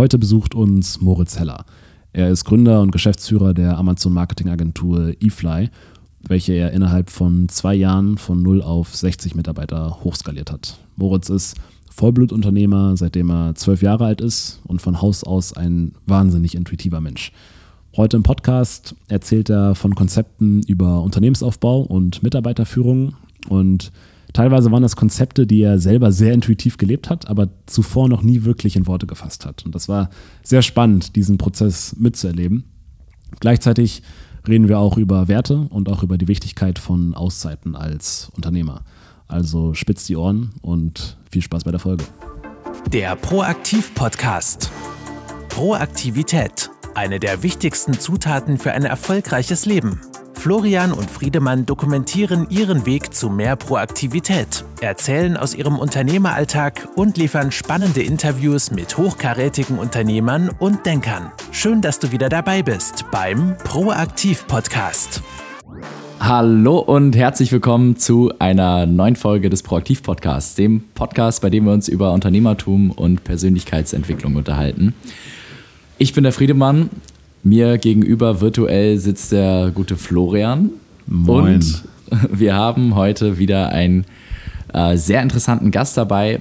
Heute besucht uns Moritz Heller. Er ist Gründer und Geschäftsführer der Amazon Marketing Agentur eFly, welche er innerhalb von zwei Jahren von 0 auf 60 Mitarbeiter hochskaliert hat. Moritz ist Vollblutunternehmer, seitdem er zwölf Jahre alt ist und von Haus aus ein wahnsinnig intuitiver Mensch. Heute im Podcast erzählt er von Konzepten über Unternehmensaufbau und Mitarbeiterführung und teilweise waren das Konzepte, die er selber sehr intuitiv gelebt hat, aber zuvor noch nie wirklich in Worte gefasst hat. Und das war sehr spannend, diesen Prozess mitzuerleben. Gleichzeitig reden wir auch über Werte und auch über die Wichtigkeit von Auszeiten als Unternehmer. Also spitzt die Ohren und viel Spaß bei der Folge. Der Proaktiv-Podcast. Proaktivität. Eine der wichtigsten Zutaten für ein erfolgreiches Leben. Florian und Friedemann dokumentieren ihren Weg zu mehr Proaktivität, erzählen aus ihrem Unternehmeralltag und liefern spannende Interviews mit hochkarätigen Unternehmern und Denkern. Schön, dass du wieder dabei bist beim Proaktiv-Podcast. Hallo und herzlich willkommen zu einer neuen Folge des Proaktiv-Podcasts, dem Podcast, bei dem wir uns über Unternehmertum und Persönlichkeitsentwicklung unterhalten. Ich bin der Friedemann. Mir gegenüber virtuell sitzt der gute Florian. Moin. Und wir haben heute wieder einen äh, sehr interessanten Gast dabei.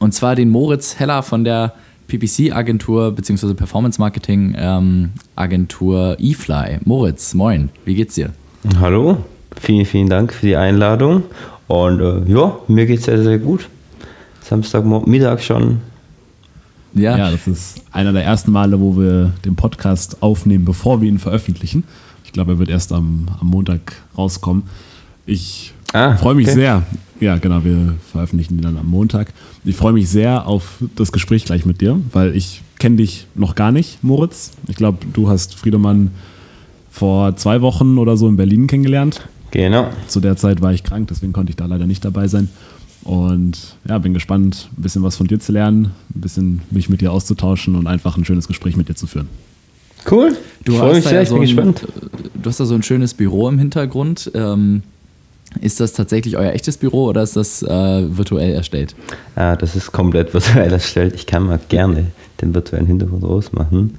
Und zwar den Moritz Heller von der PPC-Agentur bzw. Performance Marketing ähm, Agentur eFly. Moritz, moin, wie geht's dir? Hallo, vielen, vielen Dank für die Einladung. Und äh, ja, mir geht es sehr, sehr gut. Samstagmittag schon. Ja. ja, das ist einer der ersten Male, wo wir den Podcast aufnehmen, bevor wir ihn veröffentlichen. Ich glaube, er wird erst am, am Montag rauskommen. Ich ah, freue mich okay. sehr. Ja, genau, wir veröffentlichen ihn dann am Montag. Ich freue mich sehr auf das Gespräch gleich mit dir, weil ich kenne dich noch gar nicht, Moritz. Ich glaube, du hast Friedemann vor zwei Wochen oder so in Berlin kennengelernt. Genau. Zu der Zeit war ich krank, deswegen konnte ich da leider nicht dabei sein. Und ja, bin gespannt, ein bisschen was von dir zu lernen, ein bisschen mich mit dir auszutauschen und einfach ein schönes Gespräch mit dir zu führen. Cool. Du hast mich sehr, ja so ich bin ein, gespannt. Du hast da so ein schönes Büro im Hintergrund. Ähm, ist das tatsächlich euer echtes Büro oder ist das äh, virtuell erstellt? Ah, das ist komplett virtuell erstellt. Ich kann mal gerne den virtuellen Hintergrund rausmachen.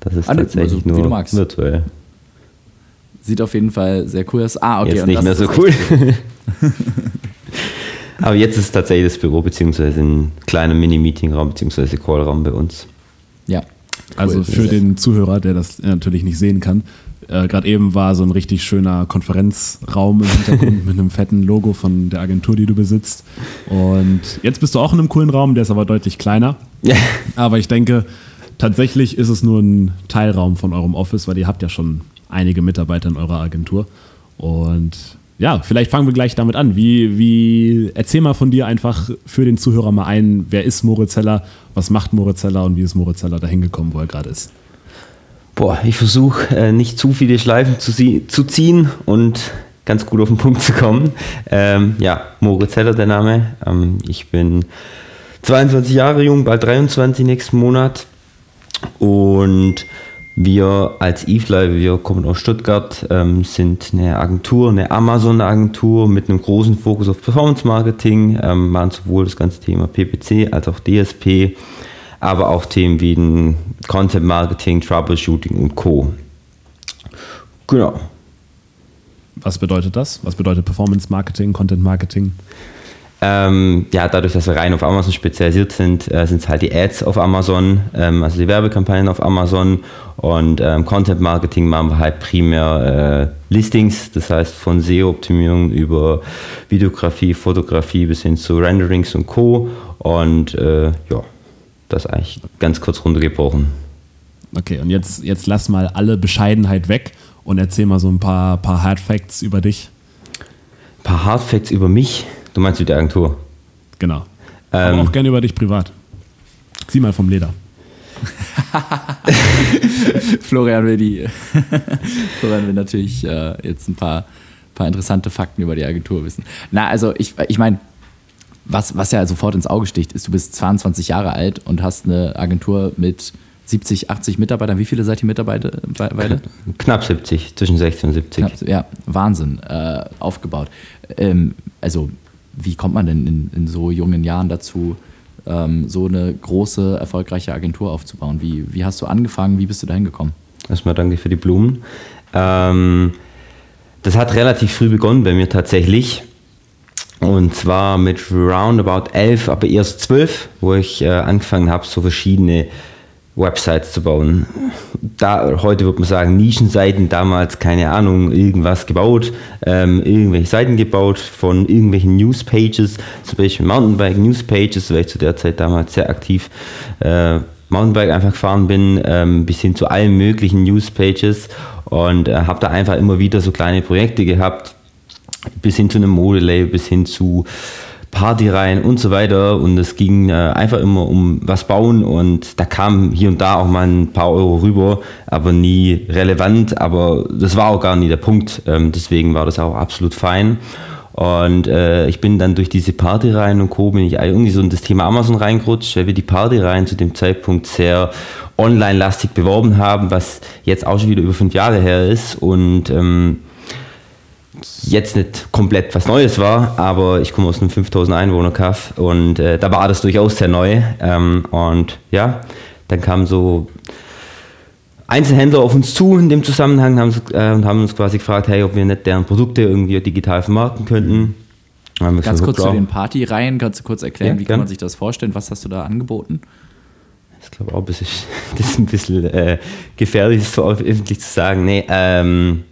Das ist ah, tatsächlich also, nur virtuell. Sieht auf jeden Fall sehr cool aus. Ah, okay. Jetzt nicht mehr so cool. Aber jetzt ist es tatsächlich das Büro, beziehungsweise ein kleiner Mini-Meeting-Raum, beziehungsweise Call-Raum bei uns. Ja. Also für den Zuhörer, der das natürlich nicht sehen kann, äh, gerade eben war so ein richtig schöner Konferenzraum im Hintergrund mit einem fetten Logo von der Agentur, die du besitzt. Und jetzt bist du auch in einem coolen Raum, der ist aber deutlich kleiner. Ja. Aber ich denke, tatsächlich ist es nur ein Teilraum von eurem Office, weil ihr habt ja schon einige Mitarbeiter in eurer Agentur. Und ja, vielleicht fangen wir gleich damit an. Wie, wie, erzähl mal von dir einfach für den Zuhörer mal ein, wer ist Moritz Heller, was macht Moritz Heller und wie ist Moritz Heller dahin gekommen, wo er gerade ist? Boah, ich versuche äh, nicht zu viele Schleifen zu, zu, ziehen und ganz gut auf den Punkt zu kommen. Ähm, ja, Moritz Heller der Name. Ähm, ich bin 22 Jahre jung, bald 23 nächsten Monat und wir als eFly, wir kommen aus Stuttgart, ähm, sind eine Agentur, eine Amazon-Agentur mit einem großen Fokus auf Performance-Marketing, ähm, machen sowohl das ganze Thema PPC als auch DSP, aber auch Themen wie Content-Marketing, Troubleshooting und Co. Genau. Was bedeutet das? Was bedeutet Performance-Marketing, Content-Marketing? Ähm, ja, dadurch, dass wir rein auf Amazon spezialisiert sind, äh, sind es halt die Ads auf Amazon, ähm, also die Werbekampagnen auf Amazon und ähm, Content Marketing machen wir halt primär äh, Listings, das heißt von SEO-Optimierung über Videografie, Fotografie bis hin zu Renderings und Co. Und äh, ja, das eigentlich ganz kurz runtergebrochen. Okay, und jetzt, jetzt lass mal alle Bescheidenheit weg und erzähl mal so ein paar, paar Hard Facts über dich. Ein paar Hard Facts über mich? Du meinst mit der Agentur? Genau. Ähm, Aber auch gerne über dich privat. Zieh mal vom Leder. Florian will die. Florian will natürlich äh, jetzt ein paar, paar interessante Fakten über die Agentur wissen. Na, also ich, ich meine, was, was ja sofort ins Auge sticht, ist, du bist 22 Jahre alt und hast eine Agentur mit 70, 80 Mitarbeitern. Wie viele seid ihr Mitarbeiter? Beide? Knapp 70, zwischen 60 und 70. Knapp, ja, Wahnsinn äh, aufgebaut. Ähm, also wie kommt man denn in, in so jungen Jahren dazu, ähm, so eine große, erfolgreiche Agentur aufzubauen? Wie, wie hast du angefangen? Wie bist du dahin gekommen? Erstmal danke für die Blumen. Ähm, das hat relativ früh begonnen bei mir tatsächlich. Und zwar mit roundabout 11, aber erst 12, wo ich äh, angefangen habe, so verschiedene Websites zu bauen. Da, heute würde man sagen, Nischenseiten, damals keine Ahnung, irgendwas gebaut, ähm, irgendwelche Seiten gebaut von irgendwelchen Newspages, zum Beispiel Mountainbike Newspages, weil ich zu der Zeit damals sehr aktiv äh, Mountainbike einfach gefahren bin, ähm, bis hin zu allen möglichen Newspages und äh, habe da einfach immer wieder so kleine Projekte gehabt, bis hin zu einem Modelabel, bis hin zu Partyreihen und so weiter. Und es ging äh, einfach immer um was bauen und da kam hier und da auch mal ein paar Euro rüber, aber nie relevant. Aber das war auch gar nie der Punkt. Ähm, deswegen war das auch absolut fein. Und äh, ich bin dann durch diese Partyreihen und Co. bin ich irgendwie so in das Thema Amazon reingerutscht, weil wir die Partyreihen zu dem Zeitpunkt sehr online-lastig beworben haben, was jetzt auch schon wieder über fünf Jahre her ist. Und ähm, jetzt nicht komplett was Neues war, aber ich komme aus einem 5000 Einwohner Kaff und äh, da war das durchaus sehr neu. Ähm, und ja, dann kamen so Einzelhändler auf uns zu in dem Zusammenhang haben, äh, und haben uns quasi gefragt, hey, ob wir nicht deren Produkte irgendwie digital vermarkten könnten. Ganz gesagt, kurz zu den Partyreihen, kannst du kurz erklären, ja, wie kann man sich das vorstellen? Was hast du da angeboten? Ich glaube auch, das ist, das ist ein bisschen äh, gefährlich, das so öffentlich zu sagen. Nee, ähm,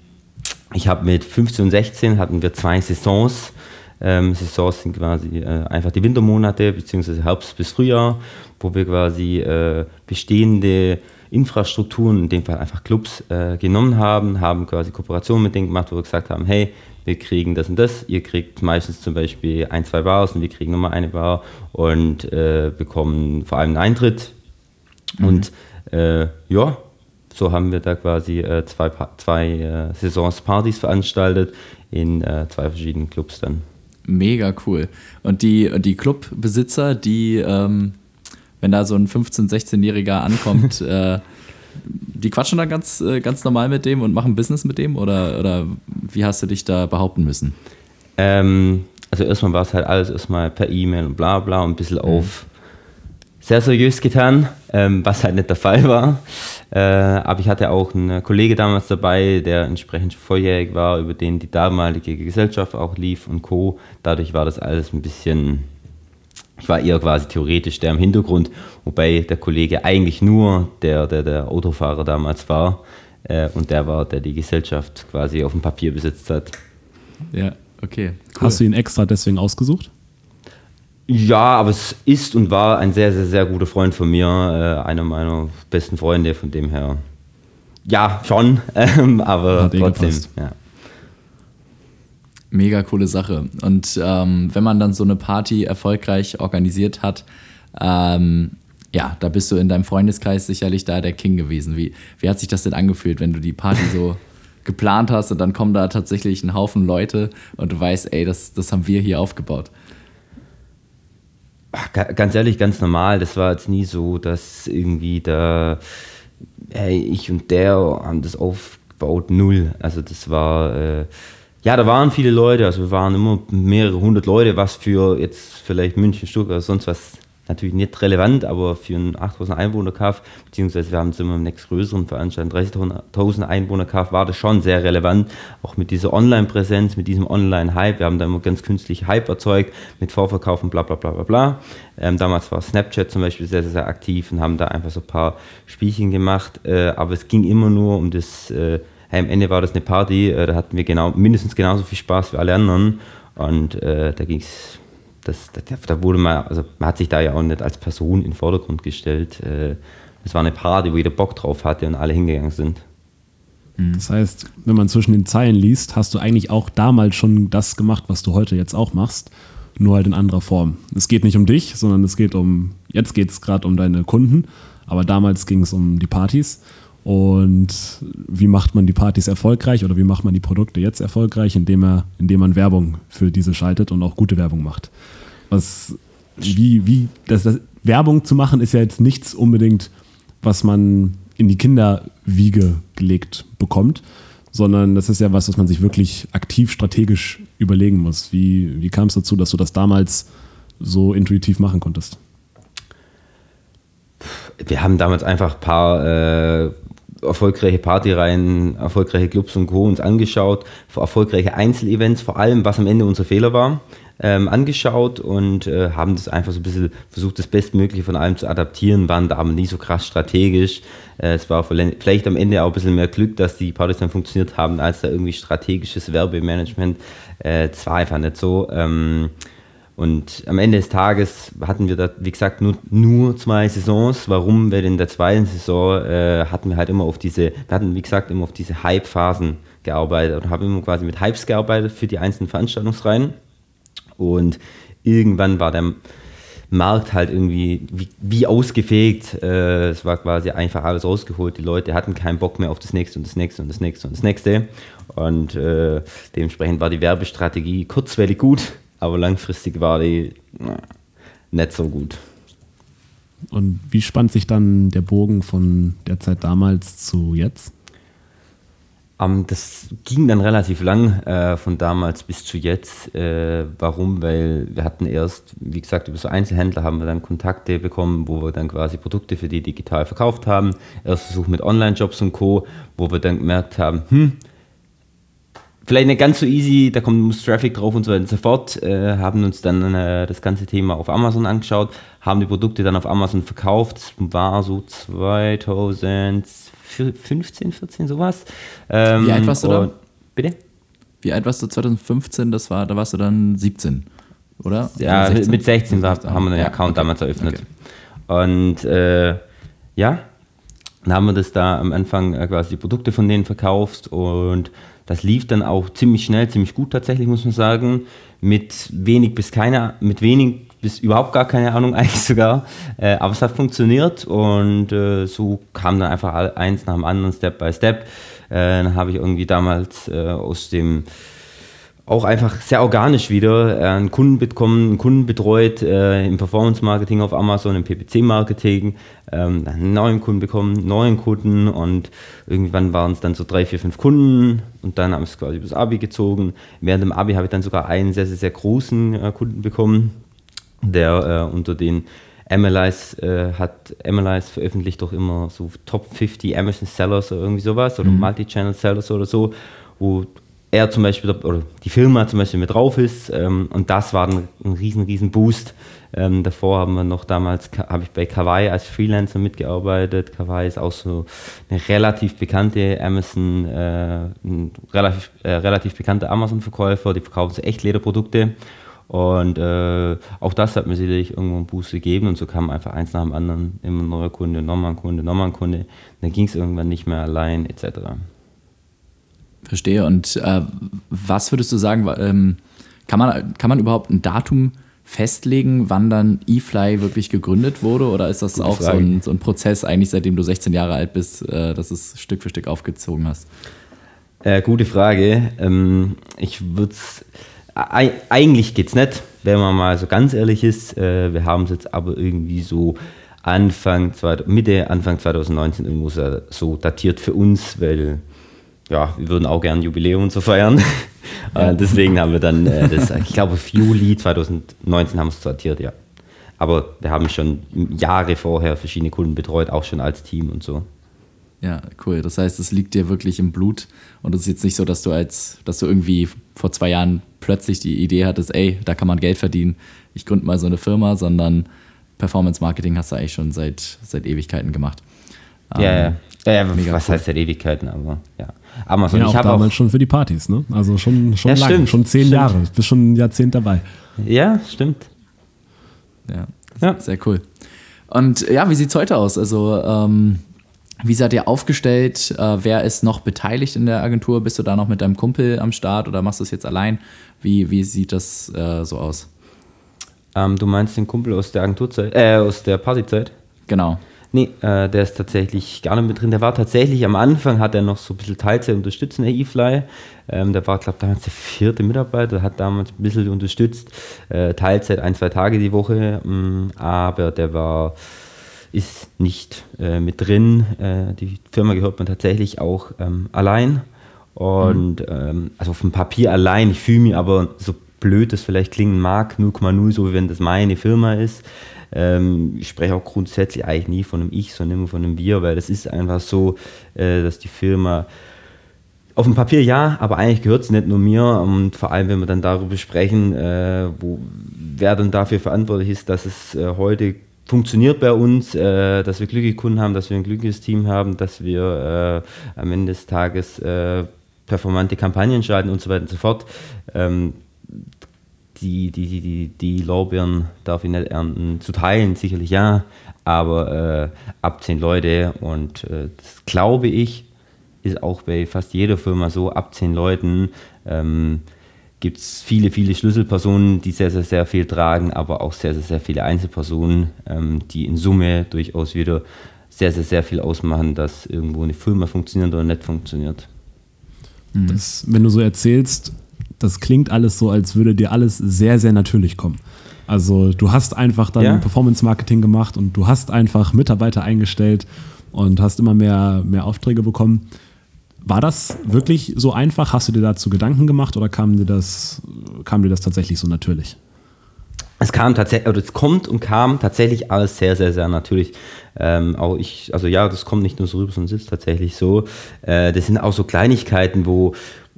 ich habe mit 15 und 16 hatten wir zwei Saisons. Ähm, Saisons sind quasi äh, einfach die Wintermonate, beziehungsweise Herbst bis Frühjahr, wo wir quasi äh, bestehende Infrastrukturen, in dem Fall einfach Clubs, äh, genommen haben, haben quasi Kooperationen mit denen gemacht, wo wir gesagt haben, hey, wir kriegen das und das, ihr kriegt meistens zum Beispiel ein, zwei Bars und wir kriegen nochmal eine Bar und äh, bekommen vor allem einen Eintritt. Mhm. Und äh, ja, so haben wir da quasi äh, zwei, zwei äh, Saisons Partys veranstaltet in äh, zwei verschiedenen Clubs dann. Mega cool. Und die, die Clubbesitzer, die, ähm, wenn da so ein 15-, 16-Jähriger ankommt, äh, die quatschen dann ganz, äh, ganz normal mit dem und machen Business mit dem? Oder, oder wie hast du dich da behaupten müssen? Ähm, also erstmal war es halt alles erstmal per E-Mail und bla bla und ein bisschen mhm. auf sehr seriös getan, ähm, was halt nicht der Fall war. Äh, aber ich hatte auch einen Kollege damals dabei, der entsprechend volljährig war, über den die damalige Gesellschaft auch lief und Co. Dadurch war das alles ein bisschen, ich war eher quasi theoretisch der im Hintergrund, wobei der Kollege eigentlich nur der, der, der Autofahrer damals war äh, und der war, der die Gesellschaft quasi auf dem Papier besitzt hat. Ja, okay. Cool. Hast du ihn extra deswegen ausgesucht? Ja, aber es ist und war ein sehr, sehr, sehr guter Freund von mir, äh, einer meiner besten Freunde, von dem her. Ja, schon, ähm, aber Hat eh trotzdem, ja. Mega coole Sache. Und ähm, wenn man dann so eine Party erfolgreich organisiert hat, ähm, ja, da bist du in deinem Freundeskreis sicherlich da der King gewesen. Wie, wie hat sich das denn angefühlt, wenn du die Party so geplant hast und dann kommen da tatsächlich ein Haufen Leute und du weißt, ey, das, das haben wir hier aufgebaut? Ach, ganz ehrlich, ganz normal. Das war jetzt nie so, dass irgendwie da, hey, ich und der haben das aufgebaut, null. Also das war, äh, ja, da waren viele Leute, also wir waren immer mehrere hundert Leute, was für jetzt vielleicht München, Stuttgart oder sonst was natürlich nicht relevant, aber für einen 8000 Einwohner Kaff, beziehungsweise wir haben es immer im nächstgrößeren Veranstaltung, 30.000 Einwohner Kaff, war das schon sehr relevant, auch mit dieser Online-Präsenz, mit diesem Online-Hype. Wir haben da immer ganz künstlich Hype erzeugt mit Vorverkauf und bla bla bla bla bla. Ähm, damals war Snapchat zum Beispiel sehr, sehr, sehr aktiv und haben da einfach so ein paar Spielchen gemacht, äh, aber es ging immer nur um das, äh, hey, am Ende war das eine Party, äh, da hatten wir genau, mindestens genauso viel Spaß wie alle anderen und äh, da ging es das, das, da wurde man, also man hat sich da ja auch nicht als Person in den Vordergrund gestellt. Äh, es war eine Party, wo jeder Bock drauf hatte und alle hingegangen sind. Mhm. Das heißt, wenn man zwischen den Zeilen liest, hast du eigentlich auch damals schon das gemacht, was du heute jetzt auch machst, nur halt in anderer Form. Es geht nicht um dich, sondern es geht um, jetzt geht es gerade um deine Kunden, aber damals ging es um die Partys. Und wie macht man die Partys erfolgreich oder wie macht man die Produkte jetzt erfolgreich, indem, er, indem man Werbung für diese schaltet und auch gute Werbung macht? Was, wie, wie, das, das, Werbung zu machen ist ja jetzt nichts unbedingt, was man in die Kinderwiege gelegt bekommt, sondern das ist ja was, was man sich wirklich aktiv strategisch überlegen muss. Wie, wie kam es dazu, dass du das damals so intuitiv machen konntest? wir haben damals einfach ein paar äh, erfolgreiche Partyreihen, erfolgreiche Clubs und Co. uns angeschaut, erfolgreiche Einzelevents, vor allem, was am Ende unser Fehler war, ähm, angeschaut und äh, haben das einfach so ein bisschen versucht, das Bestmögliche von allem zu adaptieren, waren da aber nie so krass strategisch. Äh, es war vielleicht am Ende auch ein bisschen mehr Glück, dass die Partys dann funktioniert haben, als da irgendwie strategisches Werbemanagement. Äh, es war einfach nicht so. Ähm, und am Ende des Tages hatten wir da, wie gesagt, nur, nur zwei Saisons. Warum? Weil in der zweiten Saison äh, hatten wir halt immer auf diese, wir hatten, wie gesagt, immer auf diese Hype-Phasen gearbeitet und haben immer quasi mit Hypes gearbeitet für die einzelnen Veranstaltungsreihen. Und irgendwann war der Markt halt irgendwie wie, wie ausgefegt. Äh, es war quasi einfach alles rausgeholt. Die Leute hatten keinen Bock mehr auf das nächste und das nächste und das nächste und das nächste. Und äh, dementsprechend war die Werbestrategie kurzweilig gut aber langfristig war die na, nicht so gut. Und wie spannt sich dann der Bogen von der Zeit damals zu jetzt? Um, ähm, das ging dann relativ lang, äh, von damals bis zu jetzt. Äh, warum? Weil wir hatten erst, wie gesagt, über so Einzelhändler haben wir dann Kontakte bekommen, wo wir dann quasi Produkte für die digital verkauft haben. Erst Versuch mit Online-Jobs und Co., wo wir dann gemerkt haben, hm, vielleicht nicht ganz so easy, da kommt muss Traffic drauf und so weiter und so fort. Äh, haben uns dann äh, das ganze Thema auf Amazon angeschaut, haben die Produkte dann auf Amazon verkauft. Das war so 2015, 14 sowas. Ähm, Wie alt warst du da? Bitte? Wie alt warst du 2015? Das war, da warst du dann 17, oder? Ja, 16? mit 16 war, haben wir den ja, Account okay. damals eröffnet. Okay. Und äh, ja, dann haben wir das da am Anfang äh, quasi die Produkte von denen verkauft und das lief dann auch ziemlich schnell, ziemlich gut tatsächlich, muss man sagen. Mit wenig bis keine, mit wenig bis überhaupt gar keine Ahnung eigentlich sogar. Äh, aber es hat funktioniert und äh, so kam dann einfach eins nach dem anderen, Step by Step. Äh, dann habe ich irgendwie damals äh, aus dem auch einfach sehr organisch wieder äh, einen Kunden bekommen, einen Kunden betreut äh, im Performance-Marketing auf Amazon, im PPC-Marketing, ähm, einen neuen Kunden bekommen, neuen Kunden und irgendwann waren es dann so drei, vier, fünf Kunden und dann haben es quasi übers Abi gezogen. Während dem Abi habe ich dann sogar einen sehr, sehr, sehr großen Kunden bekommen, der äh, unter den MLIs äh, hat MLIs veröffentlicht doch immer so Top 50 Amazon Sellers oder irgendwie sowas oder mhm. Multi-Channel Sellers oder so, wo er zum Beispiel oder die Firma zum Beispiel mit drauf ist. Ähm, und das war ein, ein riesen, riesen Boost. Ähm, davor haben wir noch damals, habe ich bei Kawaii als Freelancer mitgearbeitet. Kawaii ist auch so eine relativ bekannte Amazon, äh, ein relativ, äh, relativ bekannter Amazon-Verkäufer. Die verkaufen so echt Lederprodukte. Und äh, auch das hat mir sicherlich irgendwo einen Boost gegeben und so kam einfach eins nach dem anderen, immer ein neuer Kunde, nochmal ein Kunde, nochmal ein Kunde. Dann ging es irgendwann nicht mehr allein, etc. Verstehe. Und äh, was würdest du sagen, ähm, kann, man, kann man überhaupt ein Datum festlegen, wann dann eFly wirklich gegründet wurde? Oder ist das Gute auch so ein, so ein, Prozess, eigentlich seitdem du 16 Jahre alt bist, äh, dass es Stück für Stück aufgezogen hast? Äh, gute Frage. Ähm, ich würde es. Eigentlich geht es nicht, wenn man mal so ganz ehrlich ist. Äh, wir haben es jetzt aber irgendwie so Anfang, Mitte, Anfang 2019 irgendwo so datiert für uns, weil ja, wir würden auch gerne Jubiläum und so feiern. Ja. Deswegen haben wir dann, äh, das, ich glaube, Juli 2019 haben wir es sortiert, ja. Aber wir haben schon Jahre vorher verschiedene Kunden betreut, auch schon als Team und so. Ja, cool. Das heißt, es liegt dir wirklich im Blut und es ist jetzt nicht so, dass du als, dass du irgendwie vor zwei Jahren plötzlich die Idee hattest, ey, da kann man Geld verdienen, ich gründe mal so eine Firma, sondern Performance Marketing hast du eigentlich schon seit, seit Ewigkeiten gemacht. Ja, ähm, ja. ja, ja was cool. heißt seit Ewigkeiten, aber ja. Amazon. Ja, ich auch damals auch schon für die Partys, ne? Also schon, schon ja, lang, stimmt, schon zehn stimmt. Jahre. Du bist schon ein Jahrzehnt dabei. Ja, stimmt. Ja, ja. sehr cool. Und ja, wie sieht es heute aus? Also, ähm, wie seid ihr aufgestellt? Äh, wer ist noch beteiligt in der Agentur? Bist du da noch mit deinem Kumpel am Start oder machst du es jetzt allein? Wie, wie sieht das äh, so aus? Ähm, du meinst den Kumpel aus der Agenturzeit, äh, aus der Partyzeit? Genau. Nee, äh, der ist tatsächlich gar nicht mit drin. Der war tatsächlich am Anfang, hat er noch so ein bisschen Teilzeit unterstützt in der eFly. Ähm, der war, glaube ich, damals der vierte Mitarbeiter, hat damals ein bisschen unterstützt. Äh, Teilzeit ein, zwei Tage die Woche, mh, mm, aber der war ist nicht äh, mit drin. Äh, die Firma gehört man tatsächlich auch ähm, allein. Und mhm. ähm, also auf dem Papier allein, ich fühle mich aber so blöd das vielleicht klingen mag, 0,0, so wie wenn das meine Firma ist. Ähm, ich spreche auch grundsätzlich eigentlich nie von einem Ich, sondern immer von einem Wir, weil das ist einfach so, äh, dass die Firma auf dem Papier ja, aber eigentlich gehört es nicht nur mir und vor allem, wenn wir dann darüber sprechen, äh, wo, wer dann dafür verantwortlich ist, dass es äh, heute funktioniert bei uns, äh, dass wir glückliche Kunden haben, dass wir ein glückliches Team haben, dass wir äh, am Ende des Tages äh, performante Kampagnen schalten und so weiter und so fort. Ähm, die, die, die, die, die Lorbeeren darf ich nicht ernten. Zu teilen sicherlich ja, aber äh, ab zehn Leute und äh, das glaube ich, ist auch bei fast jeder Firma so, ab zehn Leuten ähm, gibt es viele, viele Schlüsselpersonen, die sehr, sehr, sehr viel tragen, aber auch sehr, sehr, sehr viele Einzelpersonen, ähm, die in Summe durchaus wieder sehr, sehr, sehr viel ausmachen, dass irgendwo eine Firma funktioniert oder nicht funktioniert. Mhm. Das, wenn du so erzählst, das klingt alles so, als würde dir alles sehr, sehr natürlich kommen. Also du hast einfach dann ja. Performance-Marketing gemacht und du hast einfach Mitarbeiter eingestellt und hast immer mehr, mehr Aufträge bekommen. War das wirklich so einfach? Hast du dir dazu Gedanken gemacht oder kam dir das, kam dir das tatsächlich so natürlich? Es kam tatsächlich, oder es kommt und kam tatsächlich alles sehr, sehr, sehr natürlich. Ähm, auch ich, also ja, das kommt nicht nur so rüber, sondern es ist tatsächlich so. Äh, das sind auch so Kleinigkeiten, wo,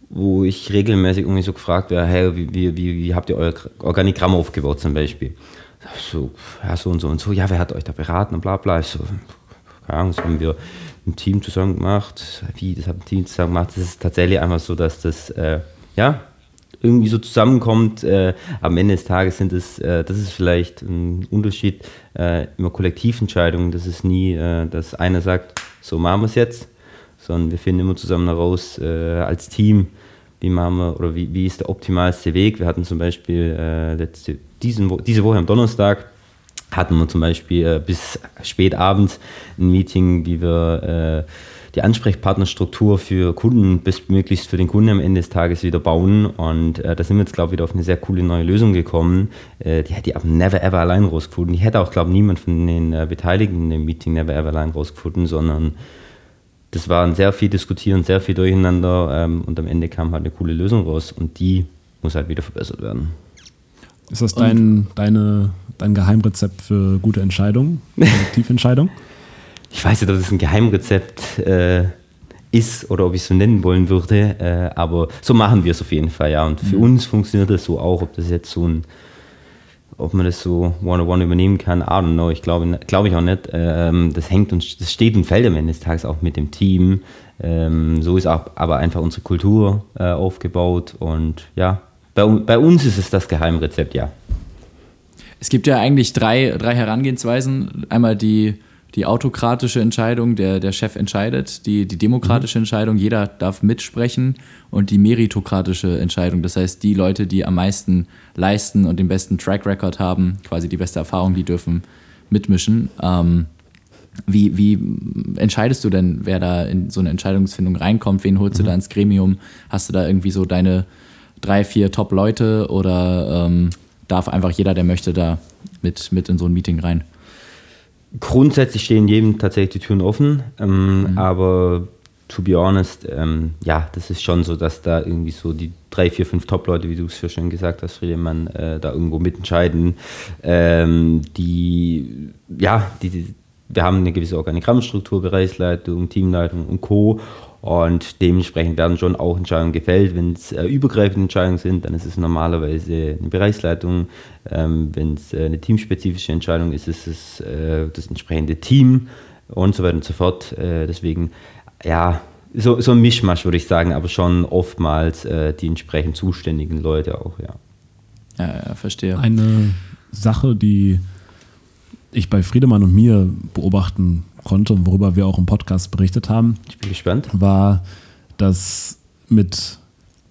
wo ich regelmäßig irgendwie so gefragt werde, hey, wie, wie, wie, habt ihr euer Organigramm aufgebaut zum Beispiel? So, ja, so und so und so, ja, wer hat euch da beraten und bla bla. Ich so, keine Ahnung, das haben wir im Team zusammen gemacht. Wie, das hat ein Team zusammen gemacht. Das ist tatsächlich einfach so, dass das, äh, ja, irgendwie so zusammenkommt. Äh, am Ende des Tages sind es, äh, das ist vielleicht ein Unterschied, äh, immer Kollektiventscheidungen. Das ist nie, äh, dass einer sagt, so machen wir es jetzt, sondern wir finden immer zusammen heraus äh, als Team, wie machen wir oder wie, wie ist der optimalste Weg. Wir hatten zum Beispiel äh, letzte, diesen, diese Woche am Donnerstag hatten wir zum Beispiel bis spät abends ein Meeting, wie wir die Ansprechpartnerstruktur für Kunden bestmöglichst für den Kunden am Ende des Tages wieder bauen. Und äh, da sind wir jetzt, glaube ich, wieder auf eine sehr coole neue Lösung gekommen. Äh, die hätte ich aber never ever allein rausgefunden. Die hätte auch, glaube ich, niemand von den äh, Beteiligten im Meeting never ever allein rausgefunden, sondern das war ein sehr viel Diskutieren, sehr viel Durcheinander ähm, und am Ende kam halt eine coole Lösung raus und die muss halt wieder verbessert werden. Ist das dein, deine, dein Geheimrezept für gute Entscheidungen, Tiefentscheidungen? ich weiß nicht, ob das ein Geheimrezept äh, ist oder ob ich es so nennen wollen würde, äh, aber so machen wir es auf jeden Fall, ja. Und für mhm. uns funktioniert das so auch, ob das jetzt so ein, ob man das so one-on-one übernehmen kann, I don't know, ich glaube glaub ich auch nicht. Ähm, das hängt und das steht und fällt am Ende des Tages auch mit dem Team. Ähm, so ist auch, aber einfach unsere Kultur äh, aufgebaut und ja, bei, bei uns ist es das Geheimrezept, ja. Es gibt ja eigentlich drei, drei Herangehensweisen. Einmal die die autokratische Entscheidung, der, der Chef entscheidet, die, die demokratische mhm. Entscheidung, jeder darf mitsprechen und die meritokratische Entscheidung, das heißt die Leute, die am meisten leisten und den besten Track Record haben, quasi die beste Erfahrung, die dürfen mitmischen. Ähm, wie, wie entscheidest du denn, wer da in so eine Entscheidungsfindung reinkommt? Wen holst mhm. du da ins Gremium? Hast du da irgendwie so deine drei, vier Top-Leute oder ähm, darf einfach jeder, der möchte, da mit, mit in so ein Meeting rein? grundsätzlich stehen jedem tatsächlich die Türen offen, ähm, mhm. aber to be honest, ähm, ja, das ist schon so, dass da irgendwie so die drei, vier, fünf Top-Leute, wie du es ja schon gesagt hast, Friedemann, äh, da irgendwo mitentscheiden. Ähm, die, ja, die, die, wir haben eine gewisse Organigrammstruktur, Bereichsleitung, Teamleitung und Co. Und dementsprechend werden schon auch Entscheidungen gefällt. Wenn es äh, übergreifende Entscheidungen sind, dann ist es normalerweise eine Bereichsleitung. Ähm, Wenn es äh, eine teamspezifische Entscheidung ist, ist es äh, das entsprechende Team und so weiter und so fort. Äh, deswegen, ja, so, so ein Mischmasch würde ich sagen, aber schon oftmals äh, die entsprechend zuständigen Leute auch, ja. Ja, ja, verstehe. Eine Sache, die ich bei Friedemann und mir beobachten konnte und worüber wir auch im Podcast berichtet haben. Ich bin gespannt. War, dass mit,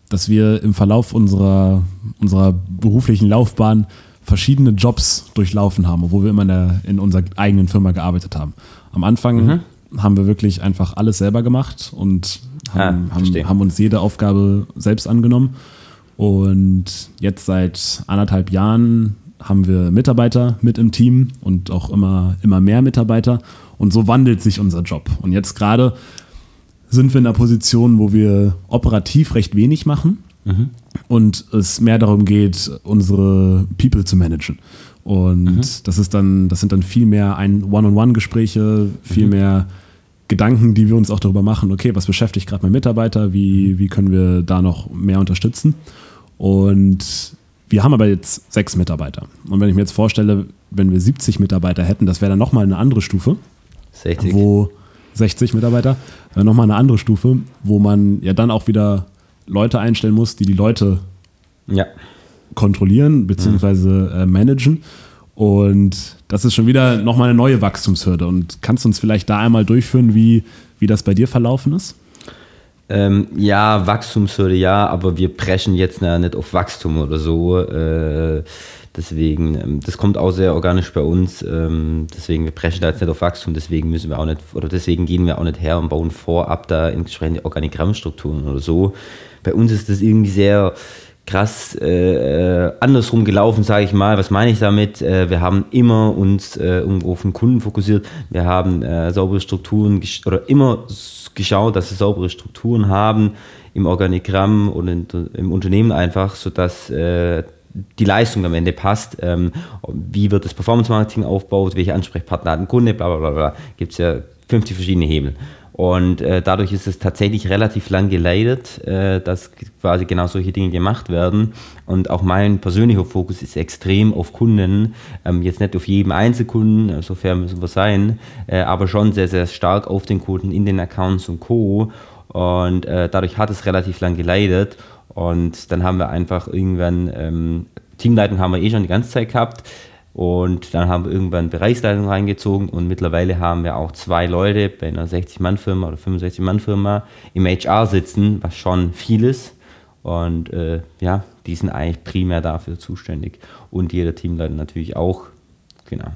dass wir im Verlauf unserer, unserer beruflichen Laufbahn verschiedene Jobs durchlaufen haben, obwohl wir immer in, der, in unserer eigenen Firma gearbeitet haben. Am Anfang mhm. haben wir wirklich einfach alles selber gemacht und haben, ah, haben, haben uns jede Aufgabe selbst angenommen. Und jetzt seit anderthalb Jahren haben wir Mitarbeiter mit im Team und auch immer, immer mehr Mitarbeiter. Und so wandelt sich unser Job. Und jetzt gerade sind wir in einer Position, wo wir operativ recht wenig machen mhm. und es mehr darum geht, unsere People zu managen. Und mhm. das ist dann, das sind dann viel mehr ein One-on-One-Gespräche, viel mhm. mehr Gedanken, die wir uns auch darüber machen, okay, was beschäftigt gerade mein Mitarbeiter, wie, wie können wir da noch mehr unterstützen. Und wir haben aber jetzt sechs Mitarbeiter. Und wenn ich mir jetzt vorstelle, wenn wir 70 Mitarbeiter hätten, das wäre dann nochmal eine andere Stufe. 60. Wo 60 Mitarbeiter, wäre nochmal eine andere Stufe, wo man ja dann auch wieder Leute einstellen muss, die die Leute ja. kontrollieren bzw. Mhm. Äh, managen. Und das ist schon wieder nochmal eine neue Wachstumshürde. Und kannst du uns vielleicht da einmal durchführen, wie, wie das bei dir verlaufen ist? Ähm, ja, Wachstumshürde ja, aber wir preschen jetzt na, nicht auf Wachstum oder so. Äh, deswegen, ähm, das kommt auch sehr organisch bei uns. Ähm, deswegen, wir preschen da jetzt nicht auf Wachstum, deswegen müssen wir auch nicht, oder deswegen gehen wir auch nicht her und bauen vorab da entsprechende Organigrammstrukturen oder so. Bei uns ist das irgendwie sehr krass äh, andersrum gelaufen, sage ich mal. Was meine ich damit? Äh, wir haben immer uns äh, irgendwo auf den Kunden fokussiert. Wir haben äh, saubere Strukturen oder immer geschaut, dass wir saubere Strukturen haben im Organigramm und in, im Unternehmen einfach, sodass äh, die Leistung am Ende passt. Ähm, wie wird das Performance Marketing aufgebaut? Welche Ansprechpartner hat ein Kunde? Bla bla bla. Gibt es ja 50 verschiedene Hebel. Und äh, dadurch ist es tatsächlich relativ lang geleitet, äh, dass quasi genau solche Dinge gemacht werden. Und auch mein persönlicher Fokus ist extrem auf Kunden. Ähm, jetzt nicht auf jeden Einzelkunden, so fair müssen wir sein, äh, aber schon sehr, sehr stark auf den Kunden in den Accounts und Co. Und äh, dadurch hat es relativ lang geleitet. Und dann haben wir einfach irgendwann, ähm, Teamleitung haben wir eh schon die ganze Zeit gehabt. Und dann haben wir irgendwann Bereichsleitung reingezogen und mittlerweile haben wir auch zwei Leute bei einer 60-Mann-Firma oder 65-Mann-Firma im HR sitzen, was schon viel ist. Und äh, ja, die sind eigentlich primär dafür zuständig. Und jeder Teamleiter natürlich auch. Genau.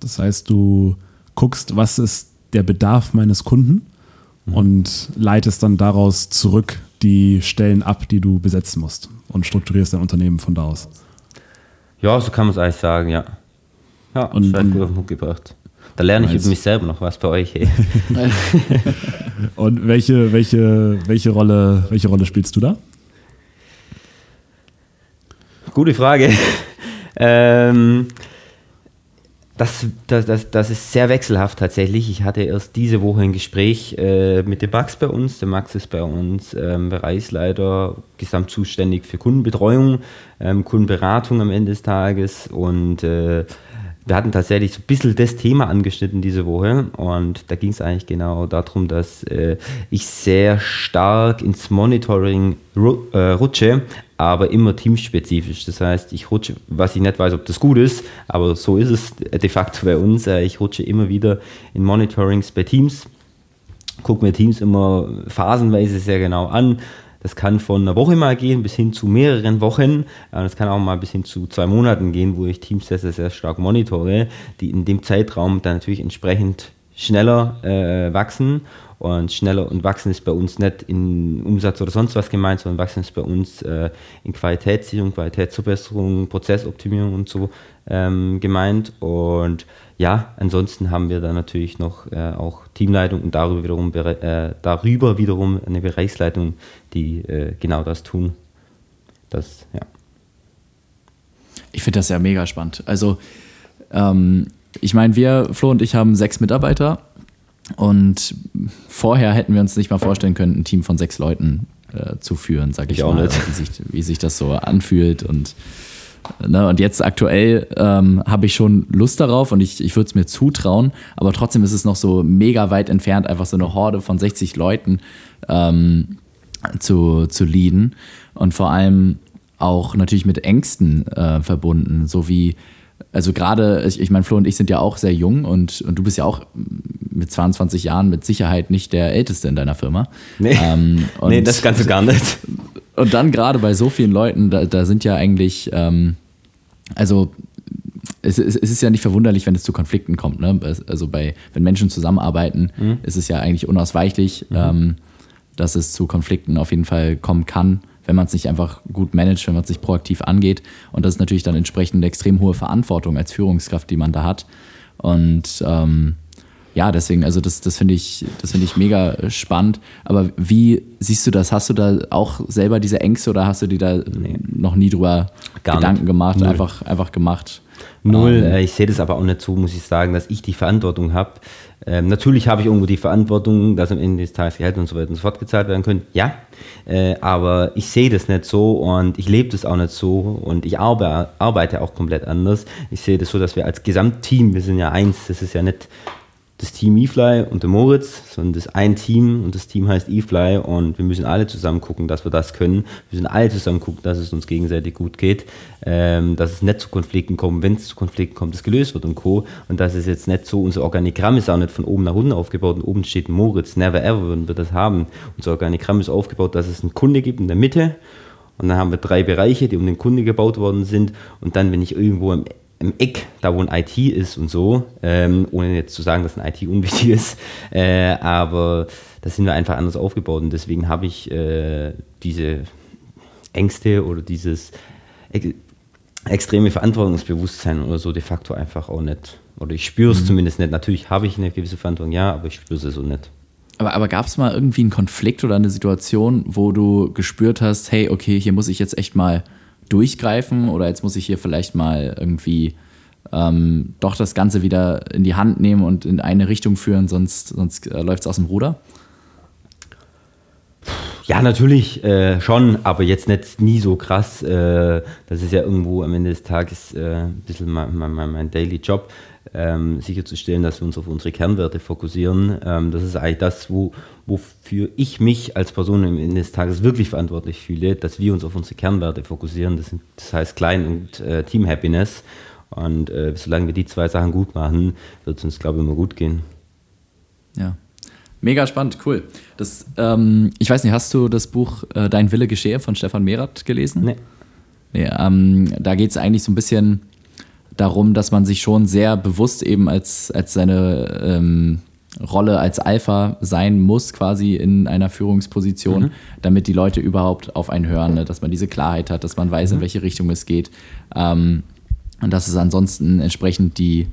Das heißt, du guckst, was ist der Bedarf meines Kunden mhm. und leitest dann daraus zurück die Stellen ab, die du besetzen musst und strukturierst dein Unternehmen von da aus. Ja, so kann man es eigentlich sagen, ja. Ja, und, das gut auf den Punkt gebracht. Da lerne ich über mich selber noch was bei euch. Hey. und welche, welche, welche, Rolle, welche Rolle spielst du da? Gute Frage. ähm, das, das, das, das ist sehr wechselhaft tatsächlich. Ich hatte erst diese Woche ein Gespräch äh, mit dem Max bei uns. Der Max ist bei uns ähm, Bereichsleiter, gesamt zuständig für Kundenbetreuung, ähm, Kundenberatung am Ende des Tages und äh, wir hatten tatsächlich so ein bisschen das Thema angeschnitten diese Woche und da ging es eigentlich genau darum, dass äh, ich sehr stark ins Monitoring ru äh, rutsche, aber immer teamspezifisch. Das heißt, ich rutsche, was ich nicht weiß, ob das gut ist, aber so ist es de facto bei uns. Äh, ich rutsche immer wieder in Monitorings bei Teams, gucke mir Teams immer phasenweise sehr genau an das kann von einer Woche mal gehen bis hin zu mehreren Wochen. Das kann auch mal bis hin zu zwei Monaten gehen, wo ich Teams sehr, sehr stark monitore, die in dem Zeitraum dann natürlich entsprechend schneller äh, wachsen. Und schneller und wachsen ist bei uns nicht in Umsatz oder sonst was gemeint, sondern wachsen ist bei uns äh, in Qualitätssicherung, Qualitätsverbesserung, Prozessoptimierung und so ähm, gemeint. Und ja, ansonsten haben wir dann natürlich noch äh, auch Teamleitung und darüber wiederum, äh, darüber wiederum eine Bereichsleitung, die äh, genau das tun. Das, ja. Ich finde das ja mega spannend. Also, ähm, ich meine, wir, Flo und ich, haben sechs Mitarbeiter und vorher hätten wir uns nicht mal vorstellen können, ein Team von sechs Leuten äh, zu führen, sage ich, ich, mal. Wie sich, wie sich das so anfühlt und Ne, und jetzt aktuell ähm, habe ich schon Lust darauf und ich, ich würde es mir zutrauen, aber trotzdem ist es noch so mega weit entfernt, einfach so eine Horde von 60 Leuten ähm, zu, zu leaden. Und vor allem auch natürlich mit Ängsten äh, verbunden, so wie also gerade, ich, ich meine, Flo und ich sind ja auch sehr jung und, und du bist ja auch mit 22 Jahren mit Sicherheit nicht der Älteste in deiner Firma. Nee, ähm, nee das Ganze gar nicht. Und dann gerade bei so vielen Leuten, da, da sind ja eigentlich, ähm, also es, es, ist ja nicht verwunderlich, wenn es zu Konflikten kommt. Ne? Also bei, wenn Menschen zusammenarbeiten, mhm. ist es ja eigentlich unausweichlich, mhm. ähm, dass es zu Konflikten auf jeden Fall kommen kann, wenn man es nicht einfach gut managt, wenn man es nicht proaktiv angeht. Und das ist natürlich dann entsprechend eine extrem hohe Verantwortung als Führungskraft, die man da hat. Und ähm, ja, deswegen, also das, das finde ich, das ich mega spannend. Aber wie siehst du das? Hast du da auch selber diese Ängste oder hast du dir da nee. noch nie drüber Gar Gedanken nicht. gemacht, einfach, einfach gemacht? Null. Ähm, äh, ich sehe das aber auch nicht so, muss ich sagen, dass ich die Verantwortung habe. Ähm, natürlich habe ich irgendwo die Verantwortung, dass am Ende des Tages Gehälter und so weiter und so fort gezahlt werden können. Ja, äh, aber ich sehe das nicht so und ich lebe das auch nicht so und ich arbe arbeite auch komplett anders. Ich sehe das so, dass wir als Gesamtteam, wir sind ja eins, das ist ja nicht das Team eFly und der Moritz, sondern das ein Team und das Team heißt eFly und wir müssen alle zusammen gucken, dass wir das können. Wir müssen alle zusammen gucken, dass es uns gegenseitig gut geht, ähm, dass es nicht zu Konflikten kommt, wenn es zu Konflikten kommt, das gelöst wird und Co. Und dass es jetzt nicht so, unser Organigramm ist auch nicht von oben nach unten aufgebaut und oben steht Moritz, never ever würden wir das haben. Unser Organigramm ist aufgebaut, dass es einen Kunde gibt in der Mitte und dann haben wir drei Bereiche, die um den Kunde gebaut worden sind und dann, wenn ich irgendwo im im Eck, da wo ein IT ist und so, ähm, ohne jetzt zu sagen, dass ein IT unwichtig ist, äh, aber da sind wir einfach anders aufgebaut und deswegen habe ich äh, diese Ängste oder dieses ex extreme Verantwortungsbewusstsein oder so de facto einfach auch nicht. Oder ich spüre es mhm. zumindest nicht. Natürlich habe ich eine gewisse Verantwortung, ja, aber ich spüre es so nicht. Aber, aber gab es mal irgendwie einen Konflikt oder eine Situation, wo du gespürt hast, hey, okay, hier muss ich jetzt echt mal durchgreifen oder jetzt muss ich hier vielleicht mal irgendwie ähm, doch das Ganze wieder in die Hand nehmen und in eine Richtung führen, sonst, sonst äh, läuft es aus dem Ruder? Ja, natürlich äh, schon, aber jetzt nicht nie so krass. Äh, das ist ja irgendwo am Ende des Tages äh, ein bisschen mein, mein, mein Daily Job ähm, sicherzustellen, dass wir uns auf unsere Kernwerte fokussieren. Ähm, das ist eigentlich das, wo, wofür ich mich als Person am Ende des Tages wirklich verantwortlich fühle, dass wir uns auf unsere Kernwerte fokussieren. Das, sind, das heißt Klein- und äh, Team Happiness. Und äh, solange wir die zwei Sachen gut machen, wird es uns, glaube ich, immer gut gehen. Ja. Mega spannend, cool. Das, ähm, ich weiß nicht, hast du das Buch äh, Dein Wille geschehe von Stefan Merath gelesen? Nee. nee ähm, da geht es eigentlich so ein bisschen darum, dass man sich schon sehr bewusst eben als, als seine ähm, Rolle als Alpha sein muss, quasi in einer Führungsposition, mhm. damit die Leute überhaupt auf einen hören, ne? dass man diese Klarheit hat, dass man weiß, mhm. in welche Richtung es geht. Ähm, und dass es ansonsten entsprechend die,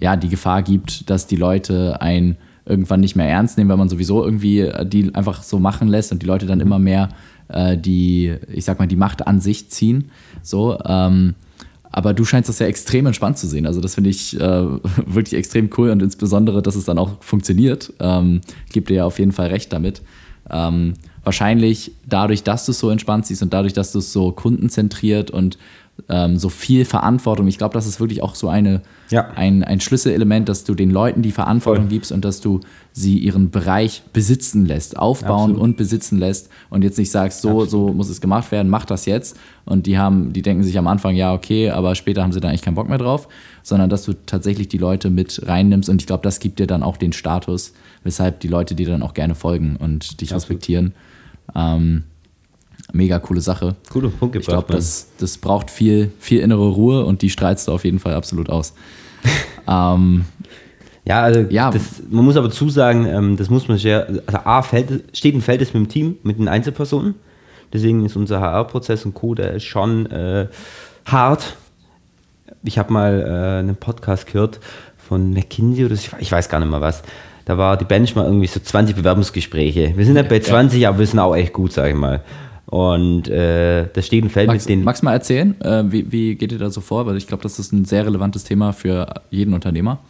ja, die Gefahr gibt, dass die Leute ein irgendwann nicht mehr ernst nehmen, weil man sowieso irgendwie die einfach so machen lässt und die Leute dann mhm. immer mehr äh, die, ich sag mal, die Macht an sich ziehen. So, ähm, aber du scheinst das ja extrem entspannt zu sehen. Also das finde ich äh, wirklich extrem cool und insbesondere, dass es dann auch funktioniert. Ähm, gibt dir ja auf jeden Fall recht damit. Ähm, wahrscheinlich dadurch, dass du es so entspannt siehst und dadurch, dass du es so kundenzentriert und ähm, so viel Verantwortung. Ich glaube, das ist wirklich auch so eine, ja. ein, ein Schlüsselelement, dass du den Leuten die Verantwortung Voll. gibst und dass du sie ihren Bereich besitzen lässt, aufbauen Absolut. und besitzen lässt und jetzt nicht sagst, so, Absolut. so muss es gemacht werden, mach das jetzt. Und die haben, die denken sich am Anfang, ja, okay, aber später haben sie da eigentlich keinen Bock mehr drauf, sondern dass du tatsächlich die Leute mit reinnimmst und ich glaube, das gibt dir dann auch den Status, weshalb die Leute dir dann auch gerne folgen und dich Absolut. respektieren. Ähm, mega coole Sache. Coole Punkt gebracht. Ich glaube, das, das braucht viel, viel innere Ruhe und die strahlst du auf jeden Fall absolut aus. ähm, ja, also ja. Das, man muss aber zusagen, ähm, das muss man sehr, also A, fällt, steht und fällt es mit dem Team, mit den Einzelpersonen. Deswegen ist unser HR-Prozess und Co., der ist schon äh, hart. Ich habe mal äh, einen Podcast gehört von McKinsey oder ich weiß gar nicht mehr was. Da war die Bench mal irgendwie so 20 Bewerbungsgespräche. Wir sind nicht bei 20, ja. aber wir sind auch echt gut, sage ich mal. Und äh, das steht und fällt Max, mit den. Magst du mal erzählen, äh, wie, wie geht ihr da so vor? Weil ich glaube, das ist ein sehr relevantes Thema für jeden Unternehmer.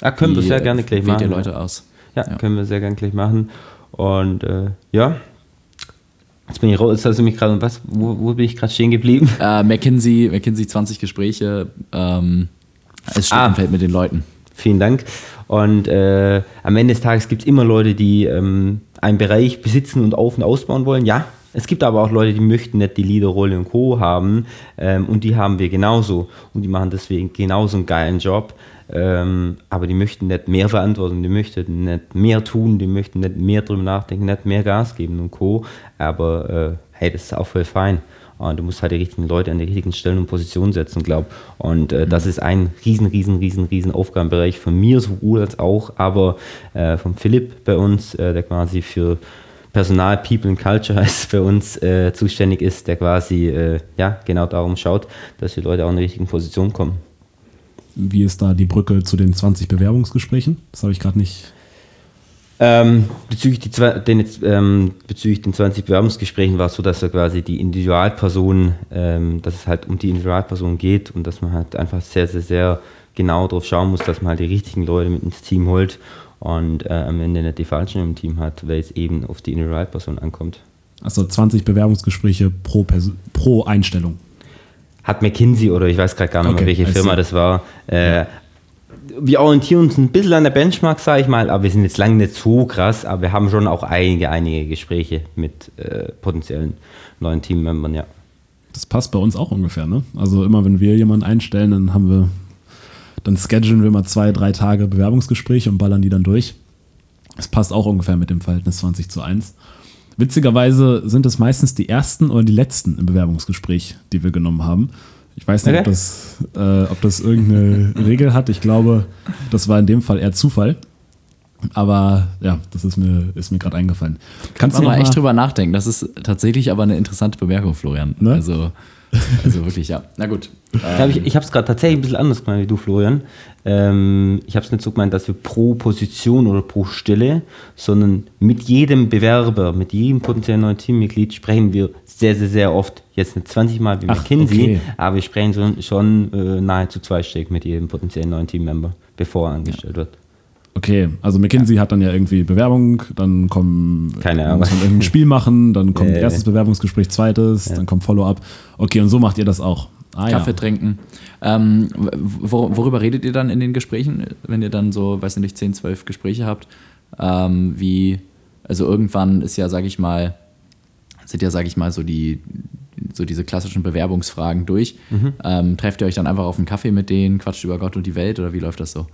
Ja, können wir sehr gerne gleich machen. Wie ihr Leute aus? Ja, ja, können wir sehr gerne gleich machen. Und äh, ja, Jetzt bin ich raus, jetzt hast du mich gerade, was, wo, wo, bin ich gerade stehen geblieben? Äh, McKinsey, McKinsey 20 Gespräche, ähm, es steht ah, und fällt mit den Leuten. Vielen Dank. Und äh, am Ende des Tages gibt es immer Leute, die ähm, einen Bereich besitzen und auf- und ausbauen wollen. Ja, es gibt aber auch Leute, die möchten nicht die Leaderrolle und Co. haben ähm, und die haben wir genauso und die machen deswegen genauso einen geilen Job. Ähm, aber die möchten nicht mehr Verantwortung, die möchten nicht mehr tun, die möchten nicht mehr drüber nachdenken, nicht mehr Gas geben und Co. Aber äh, hey, das ist auch voll fein. Und du musst halt die richtigen Leute an die richtigen Stellen und Positionen setzen, glaube Und äh, das ist ein riesen, riesen, riesen, riesen Aufgabenbereich von mir sowohl als auch, aber äh, von Philipp bei uns, äh, der quasi für Personal, People and Culture heißt bei uns äh, zuständig ist, der quasi äh, ja, genau darum schaut, dass die Leute auch in die richtigen Positionen kommen. Wie ist da die Brücke zu den 20 Bewerbungsgesprächen? Das habe ich gerade nicht. Ähm, bezüglich, die, den, ähm, bezüglich den 20 Bewerbungsgesprächen war es so, dass er quasi die Individualperson, ähm, dass es halt um die Individualperson geht und dass man halt einfach sehr, sehr, sehr genau darauf schauen muss, dass man halt die richtigen Leute mit ins Team holt und äh, am Ende nicht die falschen im Team hat, weil es eben auf die Individualperson ankommt. Also 20 Bewerbungsgespräche pro, Perso pro Einstellung. Hat McKinsey oder ich weiß gerade gar nicht Okay, mehr, welche Firma das war. Äh, wir orientieren uns ein bisschen an der Benchmark, sage ich mal, aber wir sind jetzt lange nicht so krass, aber wir haben schon auch einige, einige Gespräche mit äh, potenziellen neuen Teammembern, ja. Das passt bei uns auch ungefähr, ne? Also immer wenn wir jemanden einstellen, dann haben wir, dann schedulen wir mal zwei, drei Tage Bewerbungsgespräche und ballern die dann durch. Das passt auch ungefähr mit dem Verhältnis 20 zu 1. Witzigerweise sind es meistens die ersten oder die letzten im Bewerbungsgespräch, die wir genommen haben. Ich weiß nicht, ob, das, äh, ob das irgendeine Regel hat. Ich glaube, das war in dem Fall eher Zufall. Aber ja, das ist mir, ist mir gerade eingefallen. Kannst Kann du noch echt mal, drüber nachdenken. Das ist tatsächlich aber eine interessante Bemerkung, Florian. Ne? Also, also wirklich, ja. Na gut. Ich habe ich, ich habe es gerade tatsächlich ein bisschen anders gemeint wie du, Florian. Ähm, ich habe es nicht so gemeint, dass wir pro Position oder pro Stelle, sondern mit jedem Bewerber, mit jedem potenziellen neuen Teammitglied sprechen wir sehr, sehr, sehr oft, jetzt nicht 20 Mal wie Ach, McKinsey, okay. aber wir sprechen schon, schon äh, nahezu zweistellig mit jedem potenziellen neuen Teammember, bevor er angestellt wird. Okay, also McKinsey hat dann ja irgendwie Bewerbung, dann kommen, Keine Ahnung. muss man irgendein Spiel machen, dann kommt Äh. erstes Bewerbungsgespräch, zweites, dann kommt Follow-up. Okay, und so macht ihr das auch. Ah, Kaffee ja. trinken. Ähm, wor worüber redet ihr dann in den Gesprächen, wenn ihr dann so, weiß nicht, 10, 12 Gespräche habt? Ähm, wie, also irgendwann ist ja, sage ich mal, sind ja, sage ich mal, so die so diese klassischen Bewerbungsfragen durch. Ähm, trefft ihr euch dann einfach auf einen Kaffee mit denen, quatscht über Gott und die Welt oder wie läuft das so?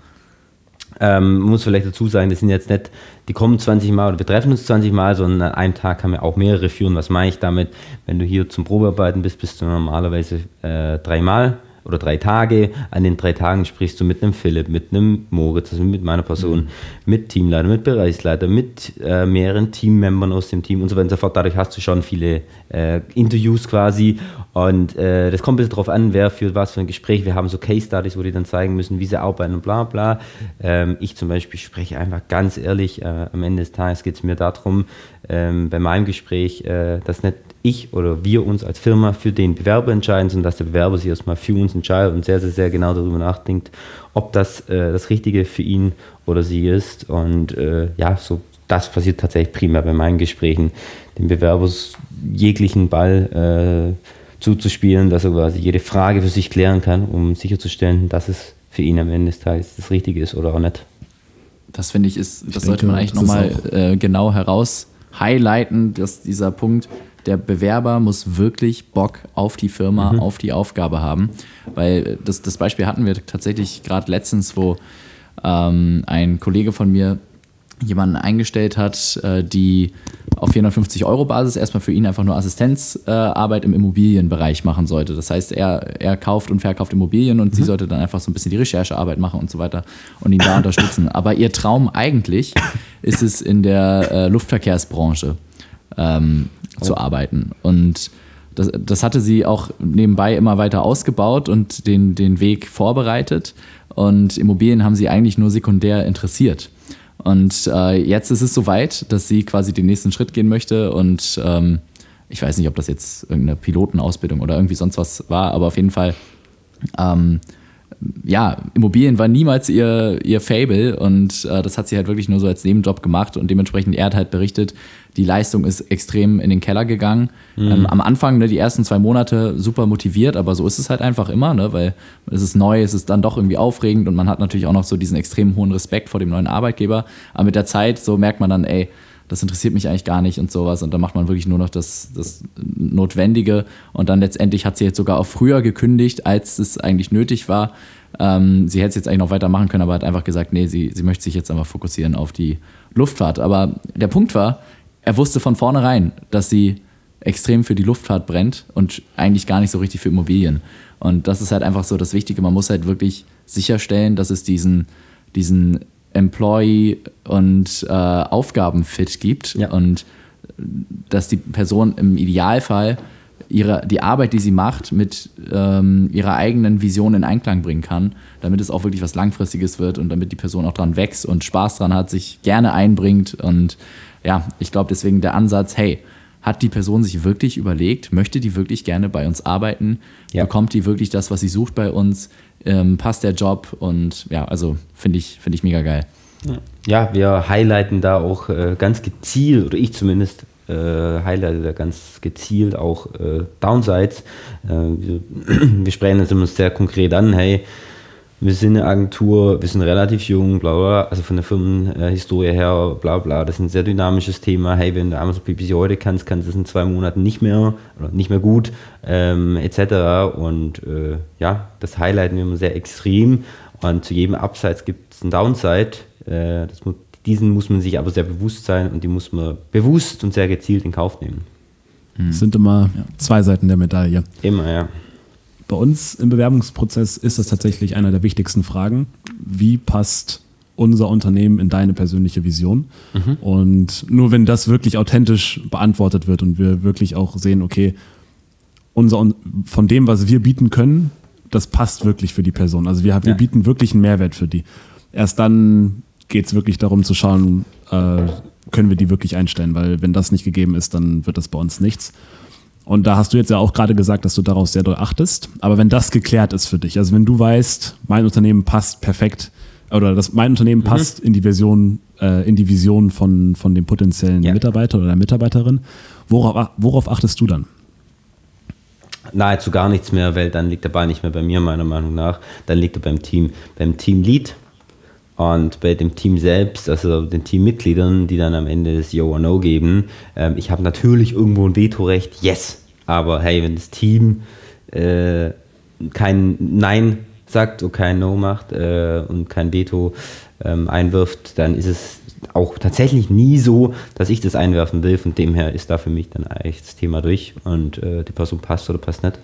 Ähm, muss vielleicht dazu sagen, das sind jetzt nicht, die kommen 20 Mal oder wir treffen uns 20 Mal, sondern an einem Tag kann man auch mehrere führen. Was meine ich damit? Wenn du hier zum Probearbeiten bist, bist du normalerweise äh, dreimal oder drei Tage. An den drei Tagen sprichst du mit einem Philipp, mit einem Moritz, also mit meiner Person, mit Teamleiter, mit Bereichsleiter, mit äh, mehreren Teammembern aus dem Team und so weiter und so fort. Dadurch hast du schon viele äh, Interviews quasi und äh, das kommt ein bisschen drauf an, wer führt was für ein Gespräch. Wir haben so Case Studies, wo die dann zeigen müssen, wie sie arbeiten und bla bla. Ähm, ich zum Beispiel spreche einfach ganz ehrlich, äh, am Ende des Tages geht es mir darum, ähm, bei meinem Gespräch, äh, dass nicht ich oder wir uns als Firma für den Bewerber entscheiden, sondern dass der Bewerber sich erstmal für uns entscheidet und sehr, sehr, sehr genau darüber nachdenkt, ob das äh, das Richtige für ihn oder sie ist. Und äh, ja, so das passiert tatsächlich primär bei meinen Gesprächen, dem Bewerber jeglichen Ball äh, zuzuspielen, dass er quasi jede Frage für sich klären kann, um sicherzustellen, dass es für ihn am Ende des Tages das Richtige ist oder auch nicht. Das finde ich ist, das denke, sollte man eigentlich nochmal äh, genau heraus highlighten, dass dieser Punkt, der Bewerber muss wirklich Bock auf die Firma, auf die Aufgabe haben. Weil das, das Beispiel hatten wir tatsächlich gerade letztens, wo ähm, ein Kollege von mir jemanden eingestellt hat, äh, die auf 450 Euro Basis erstmal für ihn einfach nur Assistenzarbeit äh, im Immobilienbereich machen sollte. Das heißt, er, er kauft und verkauft Immobilien und sie sollte dann einfach so ein bisschen die Recherchearbeit machen und so weiter und ihn da unterstützen. Aber ihr Traum eigentlich ist es in der äh, Luftverkehrsbranche ähm, zu arbeiten. Und das, das hatte sie auch nebenbei immer weiter ausgebaut und den, den Weg vorbereitet. Und Immobilien haben sie eigentlich nur sekundär interessiert. Und äh, jetzt ist es soweit, dass sie quasi den nächsten Schritt gehen möchte. Und ähm, ich weiß nicht, ob das jetzt irgendeine Pilotenausbildung oder irgendwie sonst was war, aber auf jeden Fall ähm, ja, Immobilien war niemals ihr, ihr Fable und äh, das hat sie halt wirklich nur so als Nebenjob gemacht und dementsprechend, er hat halt berichtet, die Leistung ist extrem in den Keller gegangen. Ähm, am Anfang, ne, die ersten zwei Monate, super motiviert, aber so ist es halt einfach immer, ne, weil es ist neu, es ist dann doch irgendwie aufregend und man hat natürlich auch noch so diesen extrem hohen Respekt vor dem neuen Arbeitgeber. Aber mit der Zeit, so merkt man dann, ey, das interessiert mich eigentlich gar nicht und sowas. Und dann macht man wirklich nur noch das, das Notwendige. Und dann letztendlich hat sie jetzt sogar auch früher gekündigt, als es eigentlich nötig war. Ähm, sie hätte es jetzt eigentlich noch weitermachen können, aber hat einfach gesagt, nee, sie, sie möchte sich jetzt einfach fokussieren auf die Luftfahrt. Aber der Punkt war, er wusste von vornherein, dass sie extrem für die Luftfahrt brennt und eigentlich gar nicht so richtig für Immobilien. Und das ist halt einfach so das Wichtige. Man muss halt wirklich sicherstellen, dass es diesen, diesen Employee- und äh, Aufgabenfit gibt Ja. und dass die Person im Idealfall ihre, die Arbeit, die sie macht, mit ähm, ihrer eigenen Vision in Einklang bringen kann, damit es auch wirklich was Langfristiges wird und damit die Person auch dran wächst und Spaß dran hat, sich gerne einbringt. Und ja, ich glaube deswegen der Ansatz, hey, hat die Person sich wirklich überlegt, möchte die wirklich gerne bei uns arbeiten, ja. bekommt die wirklich das, was sie sucht bei uns, ähm, passt der Job und ja, also finde ich, find ich mega geil. Ja, wir highlighten da auch äh, ganz gezielt, oder ich zumindest, äh, highlighte da ganz gezielt auch äh, Downsides. Äh, wir, wir, sprechen das immer sehr konkret an, hey, wir sind eine Agentur, wir sind relativ jung, bla bla, also von der Firmenhistorie her, bla bla, das ist ein sehr dynamisches Thema. Hey, wenn du Amazon PPC heute kannst, kannst du es in zwei Monaten nicht mehr oder nicht mehr gut, ähm, etc. Und äh, ja, das highlighten wir immer sehr extrem. Und zu jedem Upside gibt es einen Downside. Äh, das, diesen muss man sich aber sehr bewusst sein und die muss man bewusst und sehr gezielt in Kauf nehmen. Es sind immer zwei Seiten der Medaille. Immer, ja. Bei uns im Bewerbungsprozess ist das tatsächlich einer der wichtigsten Fragen. Wie passt unser Unternehmen in deine persönliche Vision? Mhm. Und nur wenn das wirklich authentisch beantwortet wird und wir wirklich auch sehen, okay, unser, von dem, was wir bieten können, das passt wirklich für die Person. Also wir, wir ja. bieten wirklich einen Mehrwert für die. Erst dann geht es wirklich darum zu schauen, äh, können wir die wirklich einstellen, weil wenn das nicht gegeben ist, dann wird das bei uns nichts. Und da hast du jetzt ja auch gerade gesagt, dass du darauf sehr doll achtest. Aber wenn das geklärt ist für dich, also wenn du weißt, mein Unternehmen passt perfekt oder dass mein Unternehmen mhm. passt in die Version, äh, in die Vision von, von dem potenziellen ja. Mitarbeiter oder der Mitarbeiterin, worauf, worauf achtest du dann? Nahezu gar nichts mehr, weil dann liegt der Ball nicht mehr bei mir, meiner Meinung nach. Dann liegt er beim Team, beim Teamlead und bei dem Team selbst, also den Teammitgliedern, die dann am Ende das Yo or No geben. Ähm, ich habe natürlich irgendwo ein Vetorecht, yes, aber hey, wenn das Team äh, kein Nein sagt und kein No macht äh, und kein Veto ähm, einwirft, dann ist es auch tatsächlich nie so, dass ich das einwerfen will. Von dem her ist da für mich dann eigentlich das Thema durch und äh, die Person passt oder passt nicht.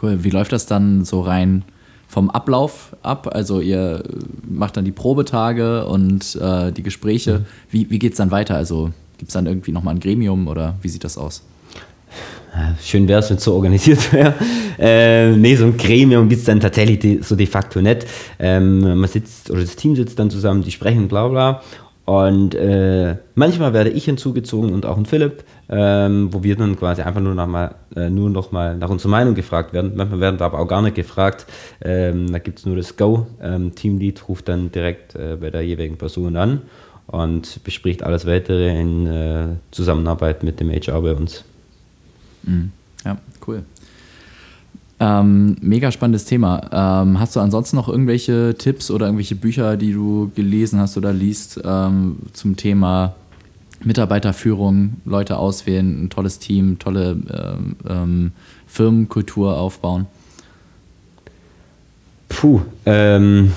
Cool. Wie läuft das dann so rein vom Ablauf ab? Also ihr macht dann die Probetage und äh, die Gespräche. Mhm. Wie, wie geht es dann weiter? Also gibt es dann irgendwie nochmal ein Gremium oder wie sieht das aus? Schön wäre es, wenn es so organisiert wäre. Äh, nee, so ein Gremium gibt es dann tatsächlich de, so de facto nicht. Ähm, man sitzt, oder das Team sitzt dann zusammen, die sprechen, bla bla. Und äh, manchmal werde ich hinzugezogen und auch ein Philipp, ähm, wo wir dann quasi einfach nur noch mal, äh, nur noch mal nach unserer Meinung gefragt werden. Manchmal werden wir aber auch gar nicht gefragt. Ähm, da gibt es nur das Go. Ähm, Teamlead ruft dann direkt äh, bei der jeweiligen Person an und bespricht alles weitere in äh, Zusammenarbeit mit dem HR bei uns. Mhm. Ja, cool. Ähm, mega spannendes Thema. Ähm, hast du ansonsten noch irgendwelche Tipps oder irgendwelche Bücher, die du gelesen hast oder liest ähm, zum Thema Mitarbeiterführung, Leute auswählen, ein tolles Team, tolle ähm, ähm, Firmenkultur aufbauen? Puh, ähm,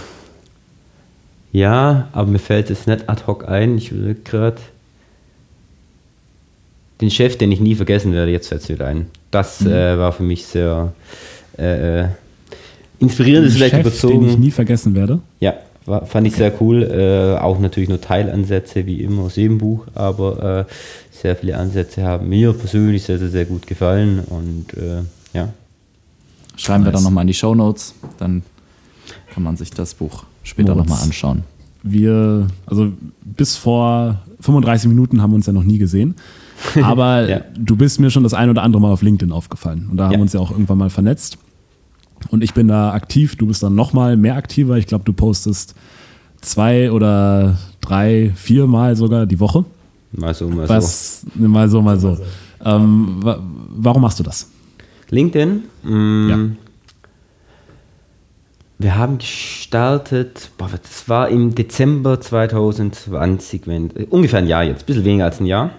ja, aber mir fällt es nicht ad hoc ein. Ich will gerade den Chef, den ich nie vergessen werde, jetzt fällt es wieder ein. Das mhm. äh, war für mich sehr äh, äh inspirierend, ist vielleicht Chef, überzogen. Den ich nie vergessen werde. Ja, war, fand ich sehr cool. Äh, auch natürlich nur Teilansätze, wie immer aus jedem Buch, aber äh, sehr viele Ansätze haben mir persönlich sehr, sehr, sehr gut gefallen und äh, ja. Schreiben nice. wir dann nochmal in die Show Notes, dann kann man sich das Buch später nochmal anschauen. Wir, also bis vor 35 Minuten haben wir uns ja noch nie gesehen. Aber ja. du bist mir schon das ein oder andere Mal auf LinkedIn aufgefallen. Und da haben ja. wir uns ja auch irgendwann mal vernetzt. Und ich bin da aktiv, du bist dann nochmal mehr aktiver. Ich glaube, du postest zwei oder drei, vier Mal sogar die Woche. Mal so, mal Was, so. Mal so, mal so. Ähm, warum machst du das? LinkedIn? Mm, ja. Wir haben gestartet, boah, das war im Dezember 2020, wenn, ungefähr ein Jahr jetzt, ein bisschen weniger als ein Jahr.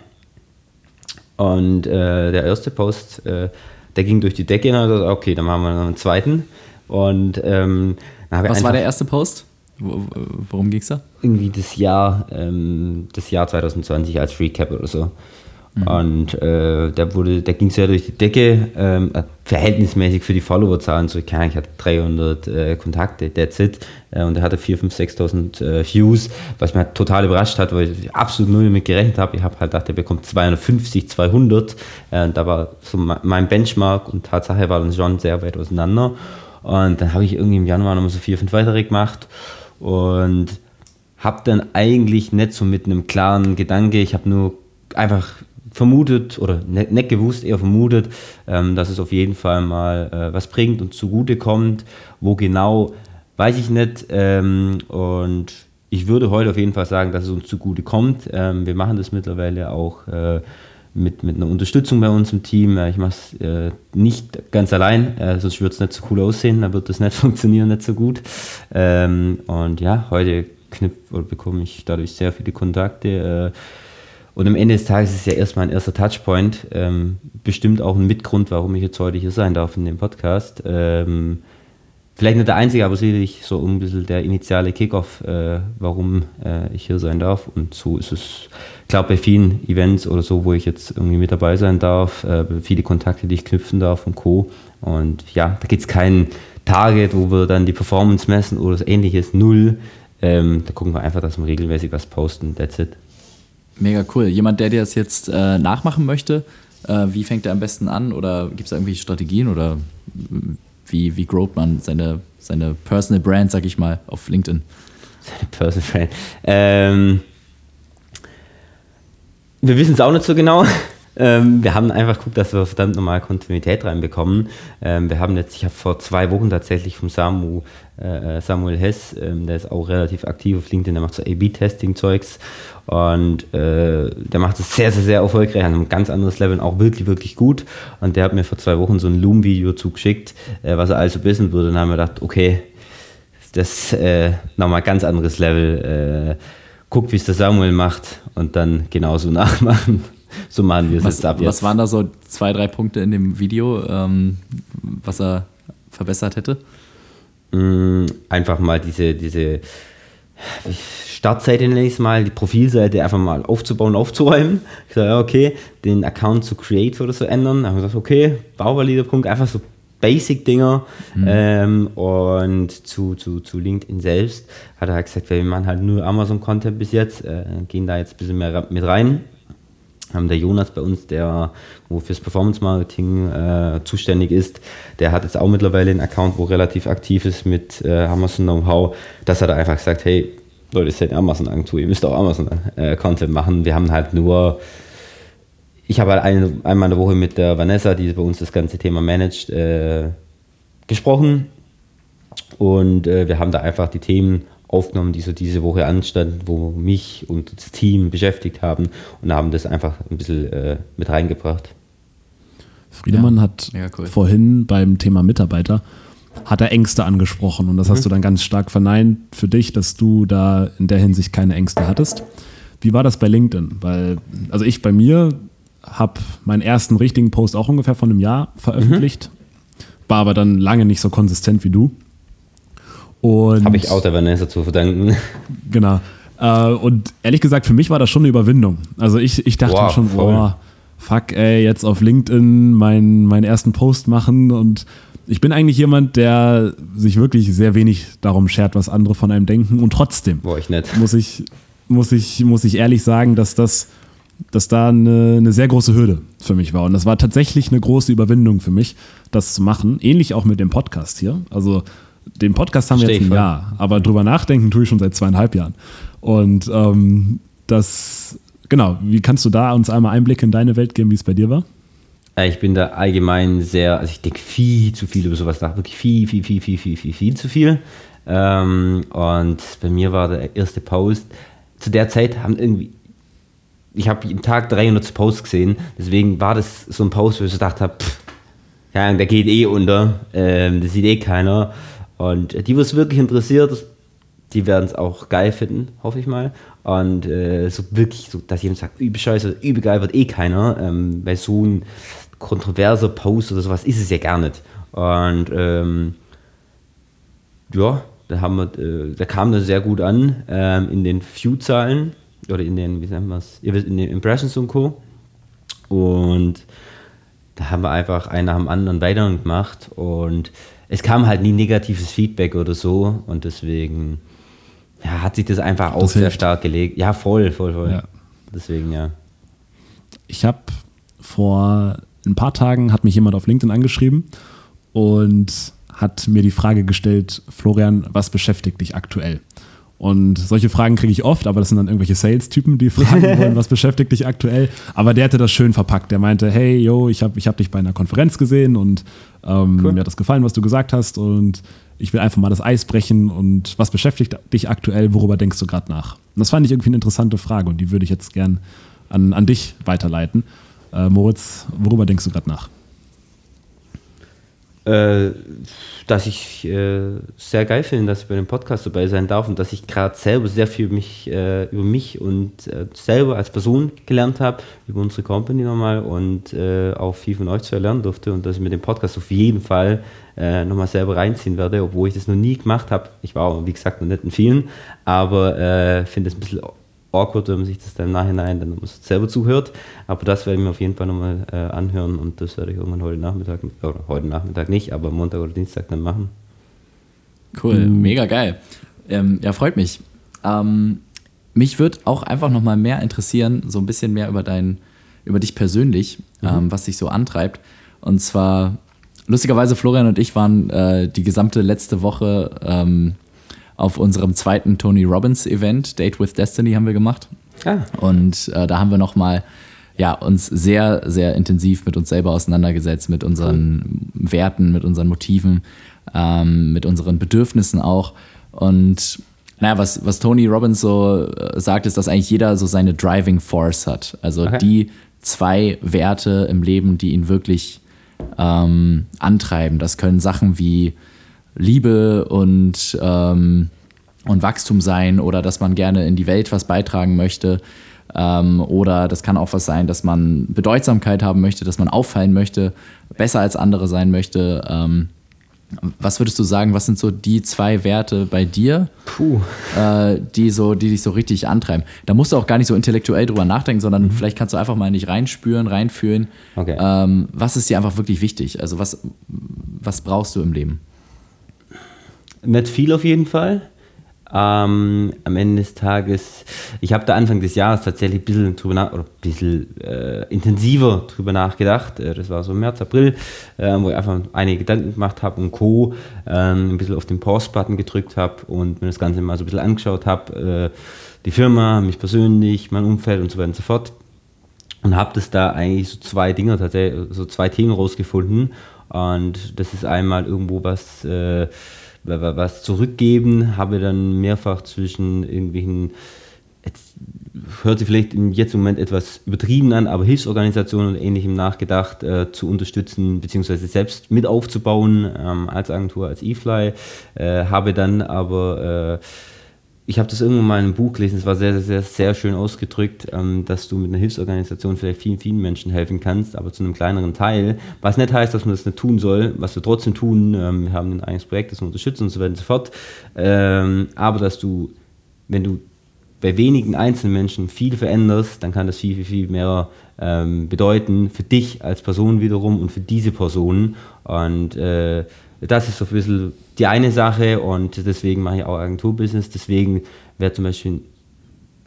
Und äh, der erste Post, äh, der ging durch die Decke und dachte, okay, dann machen wir noch einen zweiten. Und ähm, Was war der erste Post? Worum ging es da? Irgendwie das Jahr, ähm, das Jahr 2020 als Recap oder so. Mhm. Und äh, der, wurde, der ging sehr durch die Decke, ähm, äh, verhältnismäßig für die Followerzahlen. So, ich hatte 300 äh, Kontakte, that's it. Äh, und er hatte 4.000, 5.000, 6.000 Views, was mich total überrascht hat, weil ich absolut null damit gerechnet habe. Ich habe halt gedacht, er bekommt 250, 200. Äh, da war so mein Benchmark und Tatsache war dann schon sehr weit auseinander. Und dann habe ich irgendwie im Januar nochmal so vier, fünf weitere gemacht und habe dann eigentlich nicht so mit einem klaren Gedanke, ich habe nur einfach vermutet oder nicht, nicht gewusst, eher vermutet, ähm, dass es auf jeden Fall mal äh, was bringt und zugute kommt. Wo genau, weiß ich nicht. Ähm, und ich würde heute auf jeden Fall sagen, dass es uns zugute kommt. Ähm, wir machen das mittlerweile auch äh, mit, mit einer Unterstützung bei uns im Team. Ich mache es äh, nicht ganz allein, äh, sonst würde es nicht so cool aussehen, dann wird das nicht funktionieren, nicht so gut. Ähm, und ja, heute knüpf, bekomme ich dadurch sehr viele Kontakte. Äh, und am Ende des Tages ist es ja erstmal ein erster Touchpoint. Ähm, bestimmt auch ein Mitgrund, warum ich jetzt heute hier sein darf in dem Podcast. Ähm, vielleicht nicht der einzige, aber sicherlich so ein bisschen der initiale Kickoff, äh, warum äh, ich hier sein darf. Und so ist es, glaube bei vielen Events oder so, wo ich jetzt irgendwie mit dabei sein darf, äh, viele Kontakte, die ich knüpfen darf und Co. Und ja, da gibt es kein Target, wo wir dann die Performance messen oder so ähnliches, null. Ähm, da gucken wir einfach, dass wir regelmäßig was posten. That's it. Mega cool. Jemand, der dir das jetzt äh, nachmachen möchte, äh, wie fängt er am besten an? Oder gibt es da irgendwie Strategien oder wie, wie growt man seine, seine Personal Brand, sag ich mal, auf LinkedIn? Seine Personal Brand. Ähm, wir wissen es auch nicht so genau. Ähm, wir haben einfach geguckt, dass wir verdammt normal Kontinuität reinbekommen. Ähm, wir haben jetzt, ich habe vor zwei Wochen tatsächlich vom Samu, äh, Samuel Hess, ähm, der ist auch relativ aktiv auf LinkedIn, der macht so A-B-Testing-Zeugs und äh, der macht es sehr, sehr, sehr erfolgreich an einem ganz anderes Level und auch wirklich, wirklich gut. Und der hat mir vor zwei Wochen so ein Loom-Video zugeschickt, äh, was er also wissen würde. Und dann haben wir gedacht, okay, das äh, nochmal ganz anderes Level. Äh, guckt, wie es der Samuel macht und dann genauso nachmachen. So machen wir es jetzt ab jetzt. Was waren da so zwei, drei Punkte in dem Video, ähm, was er verbessert hätte? Mm, einfach mal diese, diese Startseite nenne ich es mal, die Profilseite einfach mal aufzubauen, aufzuräumen. Ich sage, ja, okay, den Account zu Create oder so ändern. Dann haben wir gesagt, okay, Bauvalide-Punkt, einfach so Basic-Dinger. Mhm. Ähm, und zu, zu, zu LinkedIn selbst hat er halt gesagt, wir machen halt nur Amazon-Content bis jetzt, äh, gehen da jetzt ein bisschen mehr mit rein. Der Jonas bei uns, der wo fürs Performance Marketing äh, zuständig ist, der hat jetzt auch mittlerweile einen Account, wo relativ aktiv ist mit äh, Amazon Know-how. Das hat er einfach gesagt, hey, Leute, ist ja eine Amazon-Agentur, ihr müsst auch Amazon-Content äh, machen. Wir haben halt nur, ich habe halt eine, einmal in der Woche mit der Vanessa, die bei uns das ganze Thema managt, äh, gesprochen. Und äh, wir haben da einfach die Themen aufgenommen, die so diese Woche anstanden, wo mich und das Team beschäftigt haben und haben das einfach ein bisschen äh, mit reingebracht. Friedemann ja, hat cool. vorhin beim Thema Mitarbeiter hat er Ängste angesprochen und das mhm. hast du dann ganz stark verneint für dich, dass du da in der Hinsicht keine Ängste hattest. Wie war das bei LinkedIn? Weil, also ich bei mir habe meinen ersten richtigen Post auch ungefähr von einem Jahr veröffentlicht, mhm. war aber dann lange nicht so konsistent wie du. Habe ich auch der Vanessa zu verdanken. Genau. Äh, und ehrlich gesagt, für mich war das schon eine Überwindung. Also ich, ich dachte wow, schon, boah, fuck, ey, jetzt auf LinkedIn meinen, meinen ersten Post machen und ich bin eigentlich jemand, der sich wirklich sehr wenig darum schert, was andere von einem denken. Und trotzdem Boah, ich. Muss, ich, muss, ich, muss ich ehrlich sagen, dass das dass da eine, eine sehr große Hürde für mich war. Und das war tatsächlich eine große Überwindung für mich, das zu machen. Ähnlich auch mit dem Podcast hier. Also den Podcast haben wir jetzt ein Jahr, aber drüber nachdenken tue ich schon seit zweieinhalb Jahren. Und ähm, das, genau, wie kannst du da uns einmal Einblick in deine Welt geben, wie es bei dir war? Äh, ich bin da allgemein sehr, also ich denke viel zu viel über sowas nach, wirklich viel, viel, viel, viel, viel, viel, viel zu viel. Ähm, und bei mir war der erste Post, zu der Zeit haben irgendwie, ich habe jeden Tag 300 Posts gesehen, deswegen war das so ein Post, wo ich so gedacht habe, ja, der geht eh unter, ähm, das sieht eh keiner. Und die, was wirklich interessiert, die werden es auch geil finden, hoffe ich mal. Und äh, so wirklich, so, dass jemand sagt, übel scheiße, übel geil wird eh keiner, ähm, weil so ein kontroverser Post oder sowas ist es ja gar nicht. Und ähm, ja, da, haben wir, äh, da kam das sehr gut an ähm, in den View-Zahlen oder in den, wie sagen wir es, in den Impressions und Co. Und da haben wir einfach einen nach dem anderen weitergemacht und es kam halt nie negatives Feedback oder so und deswegen ja, hat sich das einfach auch sehr stark gelegt. Ja, voll, voll, voll. Ja. Deswegen, ja. Ich habe vor ein paar Tagen hat mich jemand auf LinkedIn angeschrieben und hat mir die Frage gestellt, Florian, was beschäftigt dich aktuell? Und solche Fragen kriege ich oft, aber das sind dann irgendwelche Sales-Typen, die fragen wollen, was beschäftigt dich aktuell. Aber der hatte das schön verpackt. Der meinte, hey, yo, ich habe ich hab dich bei einer Konferenz gesehen und ähm, cool. mir hat das gefallen, was du gesagt hast. Und ich will einfach mal das Eis brechen. Und was beschäftigt dich aktuell? Worüber denkst du gerade nach? Und das fand ich irgendwie eine interessante Frage und die würde ich jetzt gern an, an dich weiterleiten. Äh, Moritz, worüber denkst du gerade nach? Äh, dass ich äh, sehr geil finde, dass ich bei dem Podcast dabei sein darf und dass ich gerade selber sehr viel mich, äh, über mich und äh, selber als Person gelernt habe, über unsere Company nochmal und äh, auch viel von euch zu erlernen durfte und dass ich mit dem Podcast auf jeden Fall äh, nochmal selber reinziehen werde, obwohl ich das noch nie gemacht habe. Ich war auch, wie gesagt, noch nicht in vielen, aber finde es ein bisschen awkward, wenn man sich das dann im Nachhinein dann selber zuhört. Aber das werde ich mir auf jeden Fall nochmal äh, anhören und das werde ich irgendwann heute Nachmittag, oder heute Nachmittag nicht, aber Montag oder Dienstag dann machen. Cool, mhm. mega geil. Ähm, ja, freut mich. Ähm, mich würde auch einfach nochmal mehr interessieren, so ein bisschen mehr über dein, über dich persönlich, mhm. ähm, was dich so antreibt. Und zwar, lustigerweise, Florian und ich waren äh, die gesamte letzte Woche ähm, auf unserem zweiten Tony Robbins Event, Date with Destiny, haben wir gemacht. Ah. Und äh, da haben wir nochmal ja, uns sehr, sehr intensiv mit uns selber auseinandergesetzt, mit unseren cool. Werten, mit unseren Motiven, ähm, mit unseren Bedürfnissen auch. Und naja, was, was Tony Robbins so äh, sagt, ist, dass eigentlich jeder so seine Driving Force hat. Also okay. die zwei Werte im Leben, die ihn wirklich ähm, antreiben. Das können Sachen wie Liebe und, ähm, und Wachstum sein oder dass man gerne in die Welt was beitragen möchte. Ähm, oder das kann auch was sein, dass man Bedeutsamkeit haben möchte, dass man auffallen möchte, besser als andere sein möchte. Ähm, was würdest du sagen, was sind so die zwei Werte bei dir, äh, die, so, die dich so richtig antreiben? Da musst du auch gar nicht so intellektuell drüber nachdenken, sondern mhm. vielleicht kannst du einfach mal nicht reinspüren, reinfühlen. Okay. Ähm, was ist dir einfach wirklich wichtig? Also was, was brauchst du im Leben? Nicht viel auf jeden Fall. Ähm, am Ende des Tages, ich habe da Anfang des Jahres tatsächlich ein bisschen, drüber nach, oder ein bisschen äh, intensiver drüber nachgedacht. Äh, das war so März, April, äh, wo ich einfach einige Gedanken gemacht habe und Co. Ähm, ein bisschen auf den Pause-Button gedrückt habe und mir das Ganze mal so ein bisschen angeschaut habe. Äh, die Firma, mich persönlich, mein Umfeld und so weiter und so fort. Und habe das da eigentlich so zwei Dinge, tatsächlich, so zwei Themen rausgefunden. Und das ist einmal irgendwo was äh, was zurückgeben, habe dann mehrfach zwischen irgendwelchen, hört sich vielleicht im jetzt Moment etwas übertrieben an, aber Hilfsorganisationen und ähnlichem nachgedacht, äh, zu unterstützen, beziehungsweise selbst mit aufzubauen ähm, als Agentur, als eFly, äh, habe dann aber äh, ich habe das irgendwann mal in einem Buch gelesen, es war sehr, sehr, sehr, sehr schön ausgedrückt, ähm, dass du mit einer Hilfsorganisation vielleicht vielen, vielen Menschen helfen kannst, aber zu einem kleineren Teil. Was nicht heißt, dass man das nicht tun soll, was wir trotzdem tun. Ähm, wir haben ein eigenes Projekt, das wir unterstützen und so weiter und so fort. Ähm, aber dass du, wenn du bei wenigen einzelnen Menschen viel veränderst, dann kann das viel, viel, viel mehr ähm, bedeuten für dich als Person wiederum und für diese Person. Und äh, das ist so ein bisschen die eine Sache und deswegen mache ich auch Agenturbusiness. Deswegen wäre zum Beispiel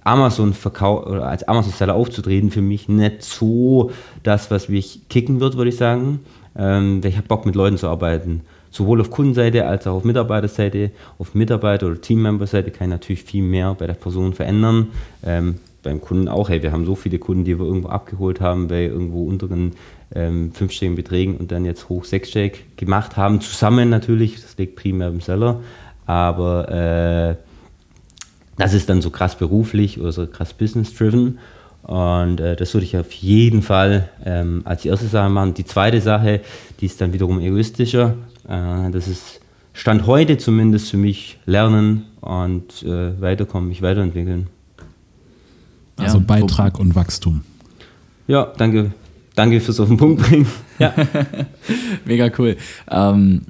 Amazon Verkauf oder als Amazon Seller aufzutreten für mich nicht so das, was mich kicken wird, würde ich sagen. Ähm, ich habe Bock mit Leuten zu arbeiten. Sowohl auf Kundenseite als auch auf Mitarbeiterseite. Auf Mitarbeiter- oder Teammember-Seite kann ich natürlich viel mehr bei der Person verändern. Ähm, beim Kunden auch, hey, wir haben so viele Kunden, die wir irgendwo abgeholt haben bei irgendwo unteren ähm, fünfstelligen Beträgen und dann jetzt hoch sechsstellig gemacht haben, zusammen natürlich, das liegt primär im Seller, aber äh, das ist dann so krass beruflich oder so krass business-driven und äh, das würde ich auf jeden Fall ähm, als erste Sache machen. Die zweite Sache, die ist dann wiederum egoistischer, äh, das ist Stand heute zumindest für mich lernen und äh, weiterkommen, mich weiterentwickeln. Also ja, Beitrag und Wachstum. Ja, danke. Danke fürs auf den Punkt bringen. Ja. Mega cool. Ähm,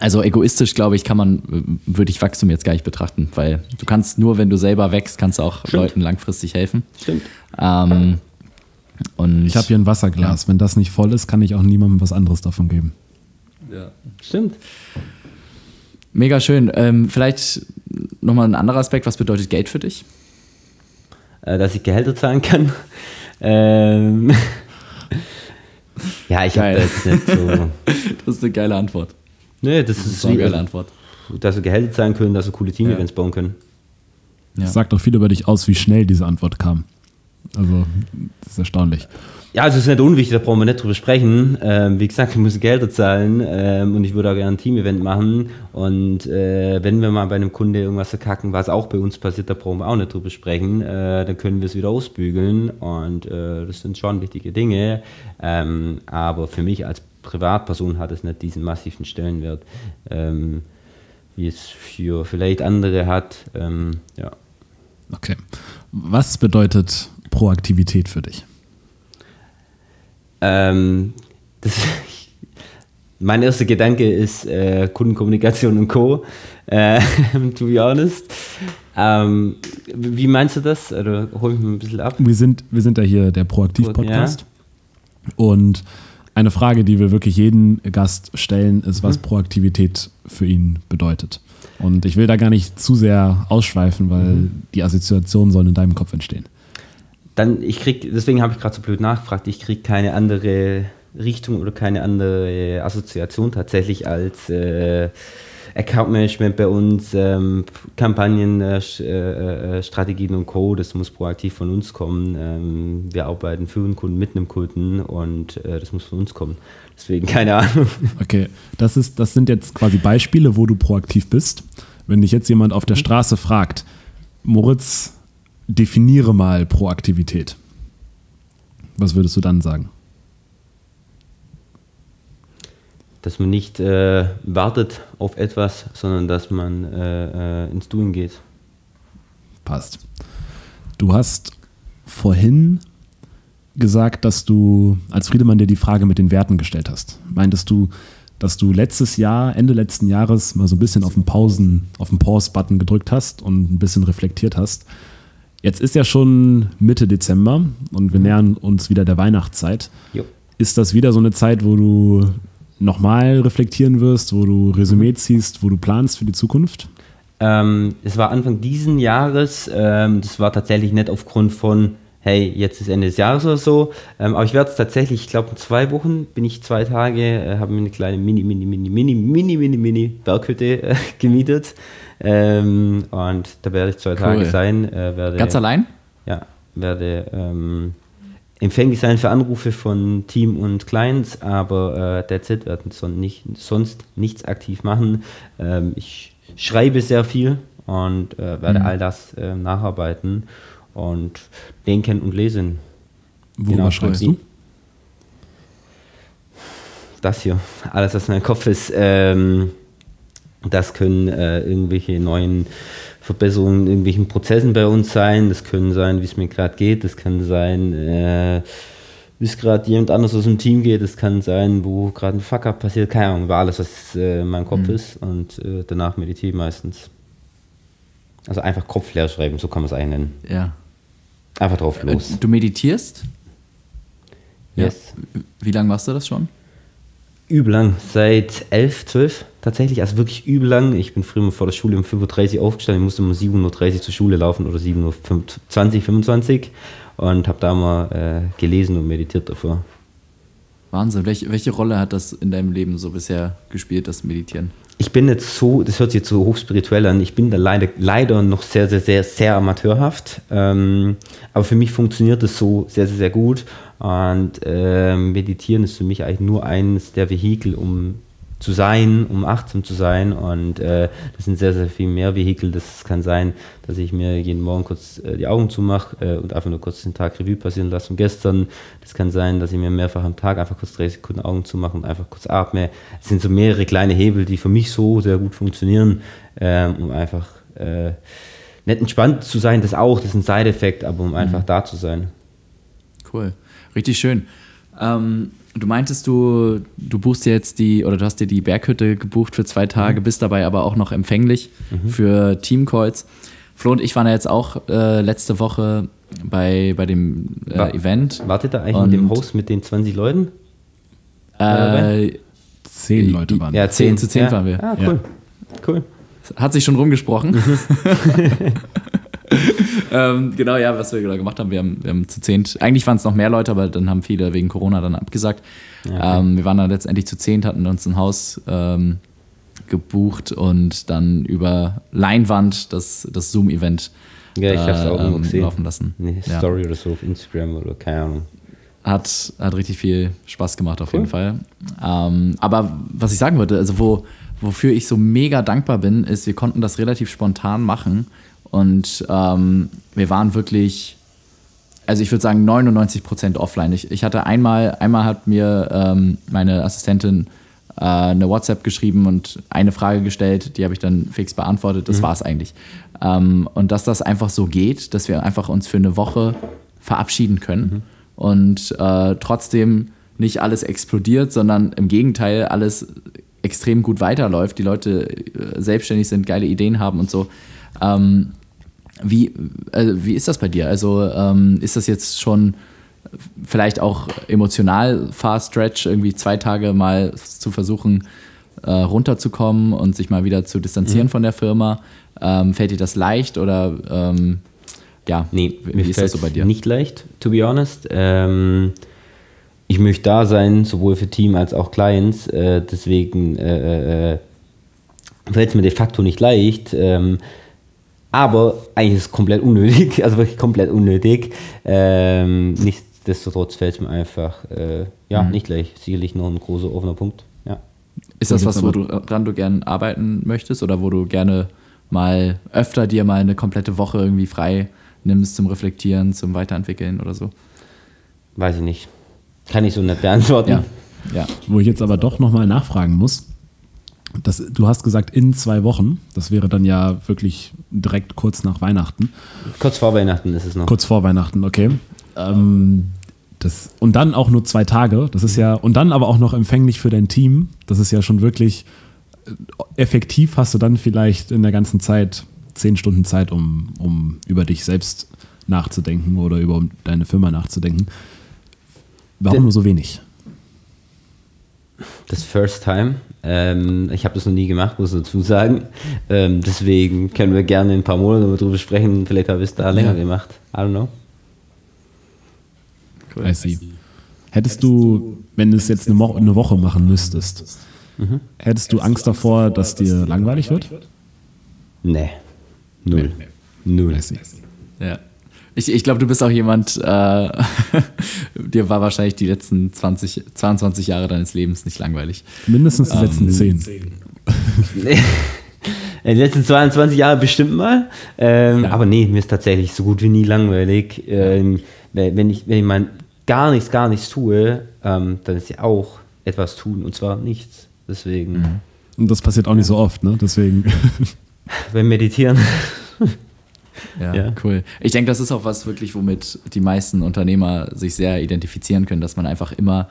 also egoistisch, glaube ich, kann man, würde ich Wachstum jetzt gar nicht betrachten, weil du kannst nur, wenn du selber wächst, kannst du auch Stimmt. Leuten langfristig helfen. Stimmt. Ähm, Und Ich habe hier ein Wasserglas. Wenn das nicht voll ist, kann ich auch niemandem was anderes davon geben. Stimmt. mega schön. Ähm, vielleicht nochmal ein anderer Aspekt. Was bedeutet Geld für dich? Äh, dass ich Gehälter zahlen kann. Ähm, ja, ich habe Geil. da jetzt nicht so. Das ist eine geile Antwort. Nee, das, Das ist ist eine geile Antwort. dass wir Gehälter zahlen können, dass wir coole Team-Events bauen können. Ja. Das sagt doch viel über dich aus, wie schnell diese Antwort kam. Also, das ist erstaunlich. Ja, also es ist nicht unwichtig, da brauchen wir nicht drüber sprechen. Ähm, wie gesagt, wir müssen Gelder zahlen ähm, und ich würde auch gerne ein Team-Event machen. Und äh, wenn wir mal bei einem Kunde irgendwas verkacken, was auch bei uns passiert, da brauchen wir auch nicht drüber sprechen, äh, dann können wir es wieder ausbügeln und äh, das sind schon wichtige Dinge. Ähm, aber für mich als Privatperson hat es nicht diesen massiven Stellenwert, ähm, wie es für vielleicht andere hat. Ähm, ja. Okay. Was bedeutet Proaktivität für dich? Ähm, das, mein erster Gedanke ist äh, Kundenkommunikation und Co. Äh, to be honest. Ähm, wie meinst du das? Oder hol mich mal ein bisschen ab. Wir sind, wir sind ja hier der Proaktiv-Podcast. Und eine Frage, die wir wirklich jeden Gast stellen, ist, was Proaktivität für ihn bedeutet. Und ich will da gar nicht zu sehr ausschweifen, weil die Assoziationen sollen in deinem Kopf entstehen. Dann, ich krieg, deswegen habe ich gerade so blöd nachgefragt, ich kriege keine andere Richtung oder keine andere Assoziation tatsächlich als äh, Account Management bei uns, ähm, Kampagnen, äh, Sch- äh, äh, Strategien und Co. Das muss proaktiv von uns kommen. Ähm, wir arbeiten für einen Kunden mit einem Kunden und äh, das muss von uns kommen. Deswegen keine Ahnung. Okay, das, ist, das sind jetzt quasi Beispiele, wo du proaktiv bist. Wenn dich jetzt jemand auf der Straße fragt, Moritz, definiere mal Proaktivität. Was würdest du dann sagen? Dass man nicht äh, wartet auf etwas, sondern dass man äh, äh, ins Doing geht. Passt. Du hast vorhin gesagt, dass du als Friedemann dir die Frage mit den Werten gestellt hast. Meintest du, dass du letztes Jahr, Ende letzten Jahres, mal so ein bisschen auf den Pausen, auf den Pause-Button gedrückt hast und ein bisschen reflektiert hast. Jetzt ist ja schon Mitte Dezember und wir nähern uns wieder der Weihnachtszeit. Jo. Ist das wieder so eine Zeit, wo du nochmal reflektieren wirst, wo du Resümee ziehst, wo du planst für die Zukunft? Ähm, es war Anfang diesen Jahres, ähm, das war tatsächlich nicht aufgrund von, hey, jetzt ist Ende des Jahres oder so, ähm, aber ich werde es tatsächlich, ich glaube in zwei Wochen bin ich zwei Tage, äh, habe mir eine kleine Mini, Mini, Mini, Mini, Mini, Mini, Mini Berghütte äh, gemietet ähm, und da werde ich zwei Tage sein. Äh, werde, Ganz allein? Ja, werde ähm, empfänglich sein für Anrufe von Team und Clients, aber äh, that's it, werden son nicht, sonst nichts aktiv machen. Ähm, ich schreibe sehr viel und äh, werde all das äh, nacharbeiten und denken und lesen. Worüber Genau, schreibst du? Das hier, alles was in meinem Kopf ist, ähm, das können äh, irgendwelche neuen Verbesserungen in irgendwelchen Prozessen bei uns sein. Das können sein, wie es mir gerade geht. Das kann sein, äh, wie es gerade jemand anders aus dem Team geht. Das kann sein, wo gerade ein Fuck-up passiert. Keine Ahnung, über alles, was äh, in meinem Kopf ist. Und äh, danach meditiere ich meistens. Also einfach Kopf leer schreiben, so kann man es eigentlich nennen. Ja. Einfach drauf los. Äh, Du meditierst? Yes. Wie lange machst du das schon? Übel lang, seit 11, 12 tatsächlich, also wirklich übel lang. Ich bin früher mal vor der Schule um 5.30 Uhr aufgestanden, ich musste um 7.30 Uhr zur Schule laufen oder 7.20 Uhr, 25 und habe da mal äh, gelesen und meditiert davor. Wahnsinn. Welche, welche Rolle hat das in deinem Leben so bisher gespielt, das Meditieren? Ich bin jetzt so, das hört sich jetzt so hochspirituell an, ich bin da leider, leider noch sehr, sehr, sehr, sehr amateurhaft. Ähm, aber für mich funktioniert das so sehr, sehr, sehr gut. Und ähm, Meditieren ist für mich eigentlich nur eines der Vehikel, um zu sein, um achtsam zu sein. Und äh, das sind sehr, sehr viel mehr Vehikel. Das kann sein, dass ich mir jeden Morgen kurz äh, die Augen zumache äh, und einfach nur kurz den Tag Revue passieren lasse von gestern. Das kann sein, dass ich mir mehrfach am Tag einfach kurz drei Sekunden Augen zumache und einfach kurz atme. Es sind so mehrere kleine Hebel, die für mich so sehr gut funktionieren, ähm, um einfach äh, nicht entspannt zu sein, das auch, das ist ein Side-Effekt, aber um einfach da zu sein. Cool. Richtig schön. Ähm, du meintest, du, du buchst dir jetzt die, oder du hast dir die Berghütte gebucht für zwei Tage, bist dabei aber auch noch empfänglich für Teamcalls. Flo und ich waren ja jetzt auch äh, letzte Woche bei, bei dem äh, Wa- Event. Wartet da eigentlich Und- mit dem Host mit den 20 Leuten? Äh, Zehn Leute waren. Ja, 10 zu 10 ja. waren wir. Ah, cool. Cool. Hat sich schon rumgesprochen. ähm, genau, ja, was wir da gemacht haben, wir haben, wir haben zu zehnt, eigentlich waren es noch mehr Leute, aber dann haben viele wegen Corona dann abgesagt. ähm, wir waren dann letztendlich zu zehnt, hatten uns ein Haus ähm, gebucht und dann über Leinwand das, das Zoom-Event Ja, ich hab's auch äh, irgendwo ähm, gesehen. laufen lassen. Eine Ja. Story oder so auf Instagram oder keine Ahnung. Hat, hat richtig viel Spaß gemacht auf jeden Fall. Ähm, aber was ich sagen wollte, also wo, wofür ich so mega dankbar bin, ist, wir konnten das relativ spontan machen und ähm, wir waren wirklich, also ich würde sagen 99% offline. Ich, ich hatte einmal, einmal hat mir ähm, meine Assistentin äh, eine WhatsApp geschrieben und eine Frage gestellt, die habe ich dann fix beantwortet. Das war es eigentlich. Ähm, und dass das einfach so geht, dass wir einfach uns für eine Woche verabschieden können und äh, trotzdem nicht alles explodiert, sondern im Gegenteil alles extrem gut weiterläuft, die Leute äh, selbstständig sind, geile Ideen haben und so. Ähm, wie, äh, wie ist das bei dir? Also ähm, ist das jetzt schon vielleicht auch emotional Fast Stretch, irgendwie zwei Tage mal zu versuchen, äh, runterzukommen und sich mal wieder zu distanzieren von der Firma? Ähm, fällt dir das leicht oder ähm, ja, Nee, wie, ist das so bei dir? nicht leicht, to be honest. Ähm, ich möchte da sein, sowohl für Team als auch Clients. Äh, deswegen äh, äh, fällt es mir de facto nicht leicht. Ähm, aber eigentlich ist es komplett unnötig, also wirklich komplett unnötig. Ähm, nichtsdestotrotz fällt es mir einfach, äh, ja, Mhm. nicht leicht. Sicherlich noch ein großer offener Punkt. Ja. Ist das was, wo du, dran du gerne arbeiten möchtest oder wo du gerne mal öfter dir mal eine komplette Woche irgendwie frei nimmst zum Reflektieren, zum Weiterentwickeln oder so? Weiß ich nicht. Kann ich so nicht beantworten. Ja, ja. Wo ich jetzt aber doch nochmal nachfragen muss. Das, du hast gesagt, in zwei Wochen. Das wäre dann ja wirklich direkt kurz nach Weihnachten. Kurz vor Weihnachten ist es noch. Kurz vor Weihnachten, okay. Ähm, das, und dann auch nur zwei Tage. Das ist ja, und dann aber auch noch empfänglich für dein Team. Das ist ja schon wirklich äh, effektiv hast du dann vielleicht in der ganzen Zeit zehn Stunden Zeit, um, um über dich selbst nachzudenken oder über deine Firma nachzudenken. Warum nur so wenig? Das First Time. Ähm, ich habe das noch nie gemacht, muss ich dazu sagen. Ähm, deswegen können wir gerne in ein paar Monaten darüber sprechen. Vielleicht habe ich es da länger Ja. gemacht. I don't know. Cool. I see. Hättest du, wenn du es jetzt eine, Mo eine Woche machen müsstest, hättest du Angst davor, dass dir langweilig wird? Nee. Null. Null. I see. Ja. Ich, ich glaube, du bist auch jemand, äh, dir war wahrscheinlich die letzten 20, 22 Jahre deines Lebens nicht langweilig. Mindestens die letzten zehn. In den letzten 22 Jahren bestimmt mal. Ähm, Ja. Aber nee, mir ist tatsächlich so gut wie nie langweilig. Ähm, wenn, ich, wenn ich mal gar nichts, gar nichts tue, ähm, dann ist ja auch etwas tun und zwar nichts. Deswegen, Und das passiert auch nicht so oft, ne? Deswegen. beim Meditieren. Ja, Ja. cool. Ich denke, das ist auch was wirklich, womit die meisten Unternehmer sich sehr identifizieren können, dass man einfach immer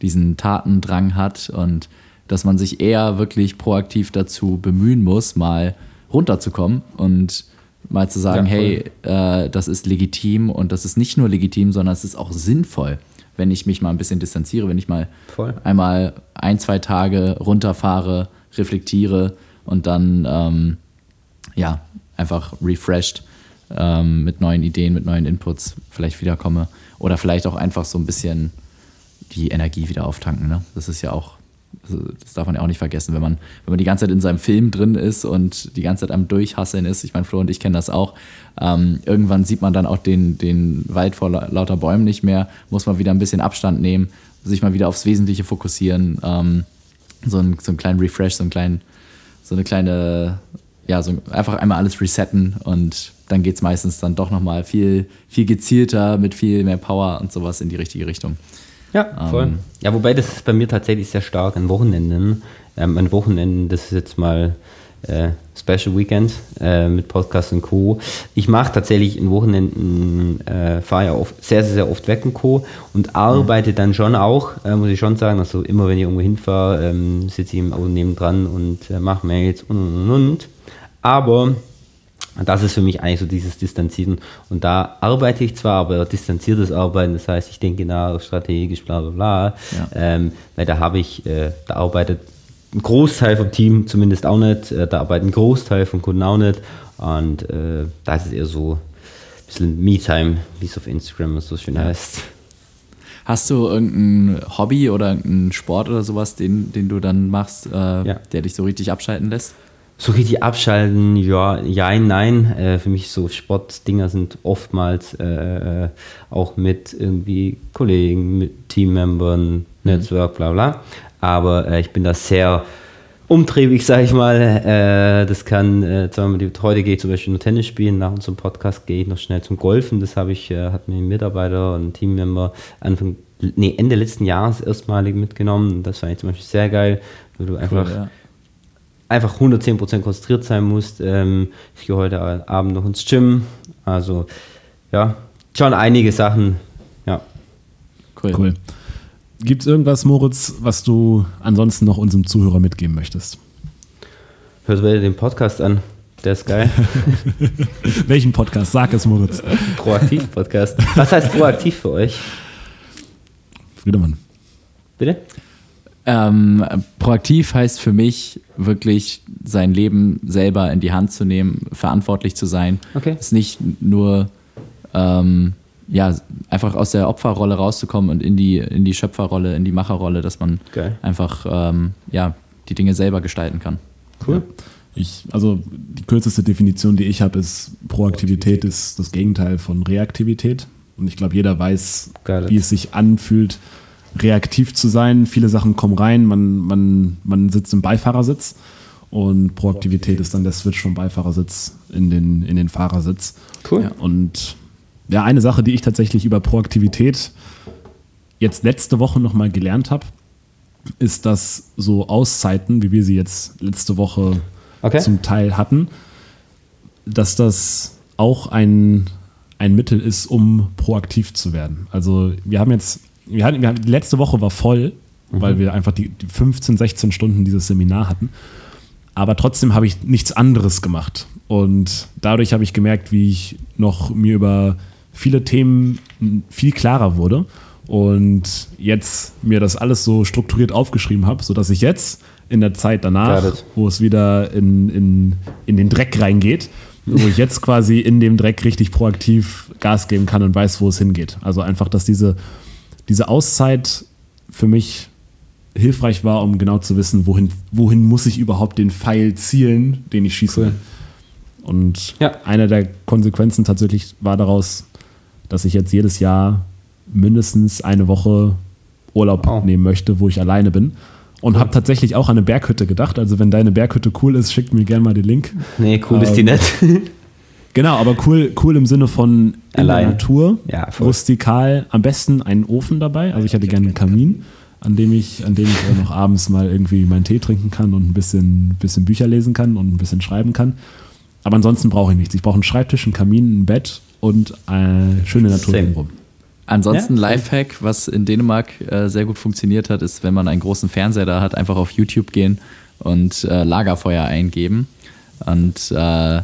diesen Tatendrang hat und dass man sich eher wirklich proaktiv dazu bemühen muss, mal runterzukommen und mal zu sagen, Ja, voll. hey, äh, das ist legitim und das ist nicht nur legitim, sondern es ist auch sinnvoll, wenn ich mich mal ein bisschen distanziere, wenn ich mal Voll. einmal ein, zwei Tage runterfahre, reflektiere und dann ähm, ja, einfach refreshed ähm, mit neuen Ideen, mit neuen Inputs vielleicht wiederkomme. Oder vielleicht auch einfach so ein bisschen die Energie wieder auftanken. Ne? Das ist ja auch, also das darf man ja auch nicht vergessen, wenn man, wenn man die ganze Zeit in seinem Film drin ist und die ganze Zeit am Durchhasseln ist. Ich meine, Flo und ich kennen das auch. Ähm, irgendwann sieht man dann auch den, den Wald vor la- lauter Bäumen nicht mehr, muss man wieder ein bisschen Abstand nehmen, sich mal wieder aufs Wesentliche fokussieren, ähm, so, einen, so einen kleinen Refresh, so einen kleinen, so eine kleine, ja, so einfach einmal alles resetten und dann geht es meistens dann doch nochmal viel, viel gezielter, mit viel mehr Power und sowas in die richtige Richtung. Ja, voll. Ähm, ja, wobei das ist bei mir tatsächlich sehr stark an Wochenenden. Ähm, an Wochenenden, das ist jetzt mal äh, Special Weekend äh, mit Podcast und Co. Ich mache tatsächlich in Wochenenden, äh, fahre ja oft, sehr, sehr, sehr oft weg und Co. und arbeite dann schon auch, äh, muss ich schon sagen. Also immer wenn ich irgendwo hinfahre, ähm, sitze ich im Auto nebendran und äh, mache Mails und und und und. Aber das ist für mich eigentlich so dieses Distanzieren. Und da arbeite ich zwar, aber distanziertes Arbeiten, das heißt, ich denke nach, strategisch, bla bla bla. Ja. Ähm, weil da habe ich, äh, da arbeitet ein Großteil vom Team zumindest auch nicht, äh, da arbeitet ein Großteil von Kunden auch nicht. Und äh, da ist es eher so ein bisschen Me-Time, wie es auf Instagram so schön heißt. Hast du irgendein Hobby oder irgendeinen Sport oder sowas, den, den du dann machst, äh, Ja. der dich so richtig abschalten lässt? So richtig abschalten, ja, ja, nein. Äh, für mich so Sportdinger sind oftmals äh, auch mit irgendwie Kollegen, mit Teammembern, Netzwerk, bla bla. Aber äh, ich bin da sehr umtriebig, sag ich mal. Äh, das kann, äh, sagen wir, mal, heute gehe ich zum Beispiel nur Tennis spielen, nach unserem Podcast gehe ich noch schnell zum Golfen. Das habe ich, äh, hat mir ein Mitarbeiter und ein Teammember Anfang, nee, Ende letzten Jahres erstmalig mitgenommen. Das fand ich zum Beispiel sehr geil, weil du einfach ja. Einfach 110% konzentriert sein musst. Ähm, ich gehe heute Abend noch ins Gym. Also, ja, schon einige Sachen. Ja. Cool. Cool. Gibt es irgendwas, Moritz, was du ansonsten noch unserem Zuhörer mitgeben möchtest? Hört weiter den Podcast an. Der ist geil. Welchen Podcast? Sag es, Moritz. Proaktiv-Podcast. Was heißt proaktiv für euch? Friedemann. Bitte? Ähm, proaktiv heißt für mich wirklich sein Leben selber in die Hand zu nehmen, verantwortlich zu sein. Okay. Es nicht nur ähm, ja, einfach aus der Opferrolle rauszukommen und in die, in die Schöpferrolle, in die Macherrolle, dass man Geil. einfach ähm, ja, die Dinge selber gestalten kann. Cool. Ich, also die kürzeste Definition, die ich habe, ist Proaktivität ist das Gegenteil von Reaktivität. Und ich glaube, jeder weiß, Geil. wie es sich anfühlt, reaktiv zu sein. Viele Sachen kommen rein, man, man, man sitzt im Beifahrersitz und Proaktivität ist dann der Switch vom Beifahrersitz in den, in den Fahrersitz. Cool. Ja, und ja, eine Sache, die ich tatsächlich über Proaktivität jetzt letzte Woche nochmal gelernt habe, ist, dass so Auszeiten, wie wir sie jetzt letzte Woche Okay. zum Teil hatten, dass das auch ein, ein Mittel ist, um proaktiv zu werden. Also wir haben jetzt, wir hatten, wir hatten, die letzte Woche war voll, weil wir einfach die, die 15, 16 Stunden dieses Seminar hatten. Aber trotzdem habe ich nichts anderes gemacht. Und dadurch habe ich gemerkt, wie ich noch mir über viele Themen viel klarer wurde und jetzt mir das alles so strukturiert aufgeschrieben habe, sodass ich jetzt in der Zeit danach, wo es wieder in, in, in den Dreck reingeht, wo ich jetzt quasi in dem Dreck richtig proaktiv Gas geben kann und weiß, wo es hingeht. Also einfach, dass diese, diese Auszeit für mich hilfreich war, um genau zu wissen, wohin, wohin muss ich überhaupt den Pfeil zielen, den ich schieße. Cool. Und Ja. eine der Konsequenzen tatsächlich war daraus, dass ich jetzt jedes Jahr mindestens eine Woche Urlaub Oh. nehmen möchte, wo ich alleine bin. Und habe tatsächlich auch an eine Berghütte gedacht. Also wenn deine Berghütte cool ist, schickt mir gerne mal den Link. Nee, cool ist die Ähm, nicht. Genau, aber cool, cool im Sinne von in der Allein. Natur, Ja, voll. rustikal, am besten einen Ofen dabei. Also ich hätte gerne einen Kamin, an dem ich, an dem ich auch noch abends mal irgendwie meinen Tee trinken kann und ein bisschen, bisschen Bücher lesen kann und ein bisschen schreiben kann. Aber ansonsten brauche ich nichts. Ich brauche einen Schreibtisch, einen Kamin, ein Bett und eine schöne Natur drumherum. Ansonsten Ja. Lifehack, was in Dänemark äh, sehr gut funktioniert hat, ist, wenn man einen großen Fernseher da hat, einfach auf YouTube gehen und äh, Lagerfeuer eingeben und äh,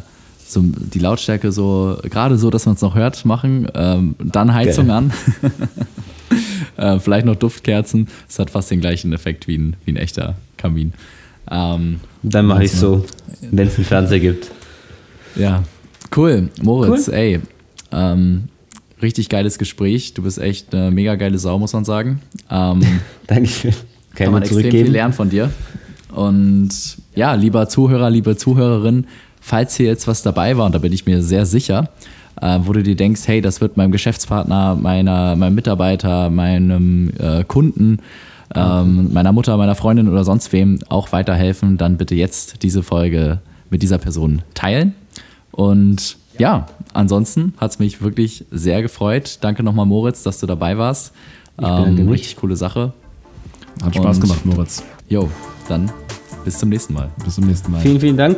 so die Lautstärke so, gerade so, dass man es noch hört, machen, ähm, dann Heizung Geil. an. äh, vielleicht noch Duftkerzen. Es hat fast den gleichen Effekt wie ein, wie ein echter Kamin. Ähm, Dann mache ich so, wenn es einen Fernseher gibt. ja, cool. Moritz, ey, ähm, richtig geiles Gespräch. Du bist echt eine mega geile Sau, muss man sagen. Ähm, Dankeschön. Kann, kann man extrem viel lernen von dir. Und ja, lieber Zuhörer, liebe Zuhörerin, falls hier jetzt was dabei war, und da bin ich mir sehr sicher, äh, wo du dir denkst, hey, das wird meinem Geschäftspartner, meiner, meinem Mitarbeiter, meinem äh, Kunden, ähm, meiner Mutter, meiner Freundin oder sonst wem auch weiterhelfen, dann bitte jetzt diese Folge mit dieser Person teilen. Und ja, ansonsten hat es mich wirklich sehr gefreut. Danke nochmal, Moritz, dass du dabei warst. Ähm, richtig coole Sache. Hat Spaß Und- gemacht, Moritz. Jo, dann bis zum nächsten Mal. Bis zum nächsten Mal. Vielen, vielen Dank.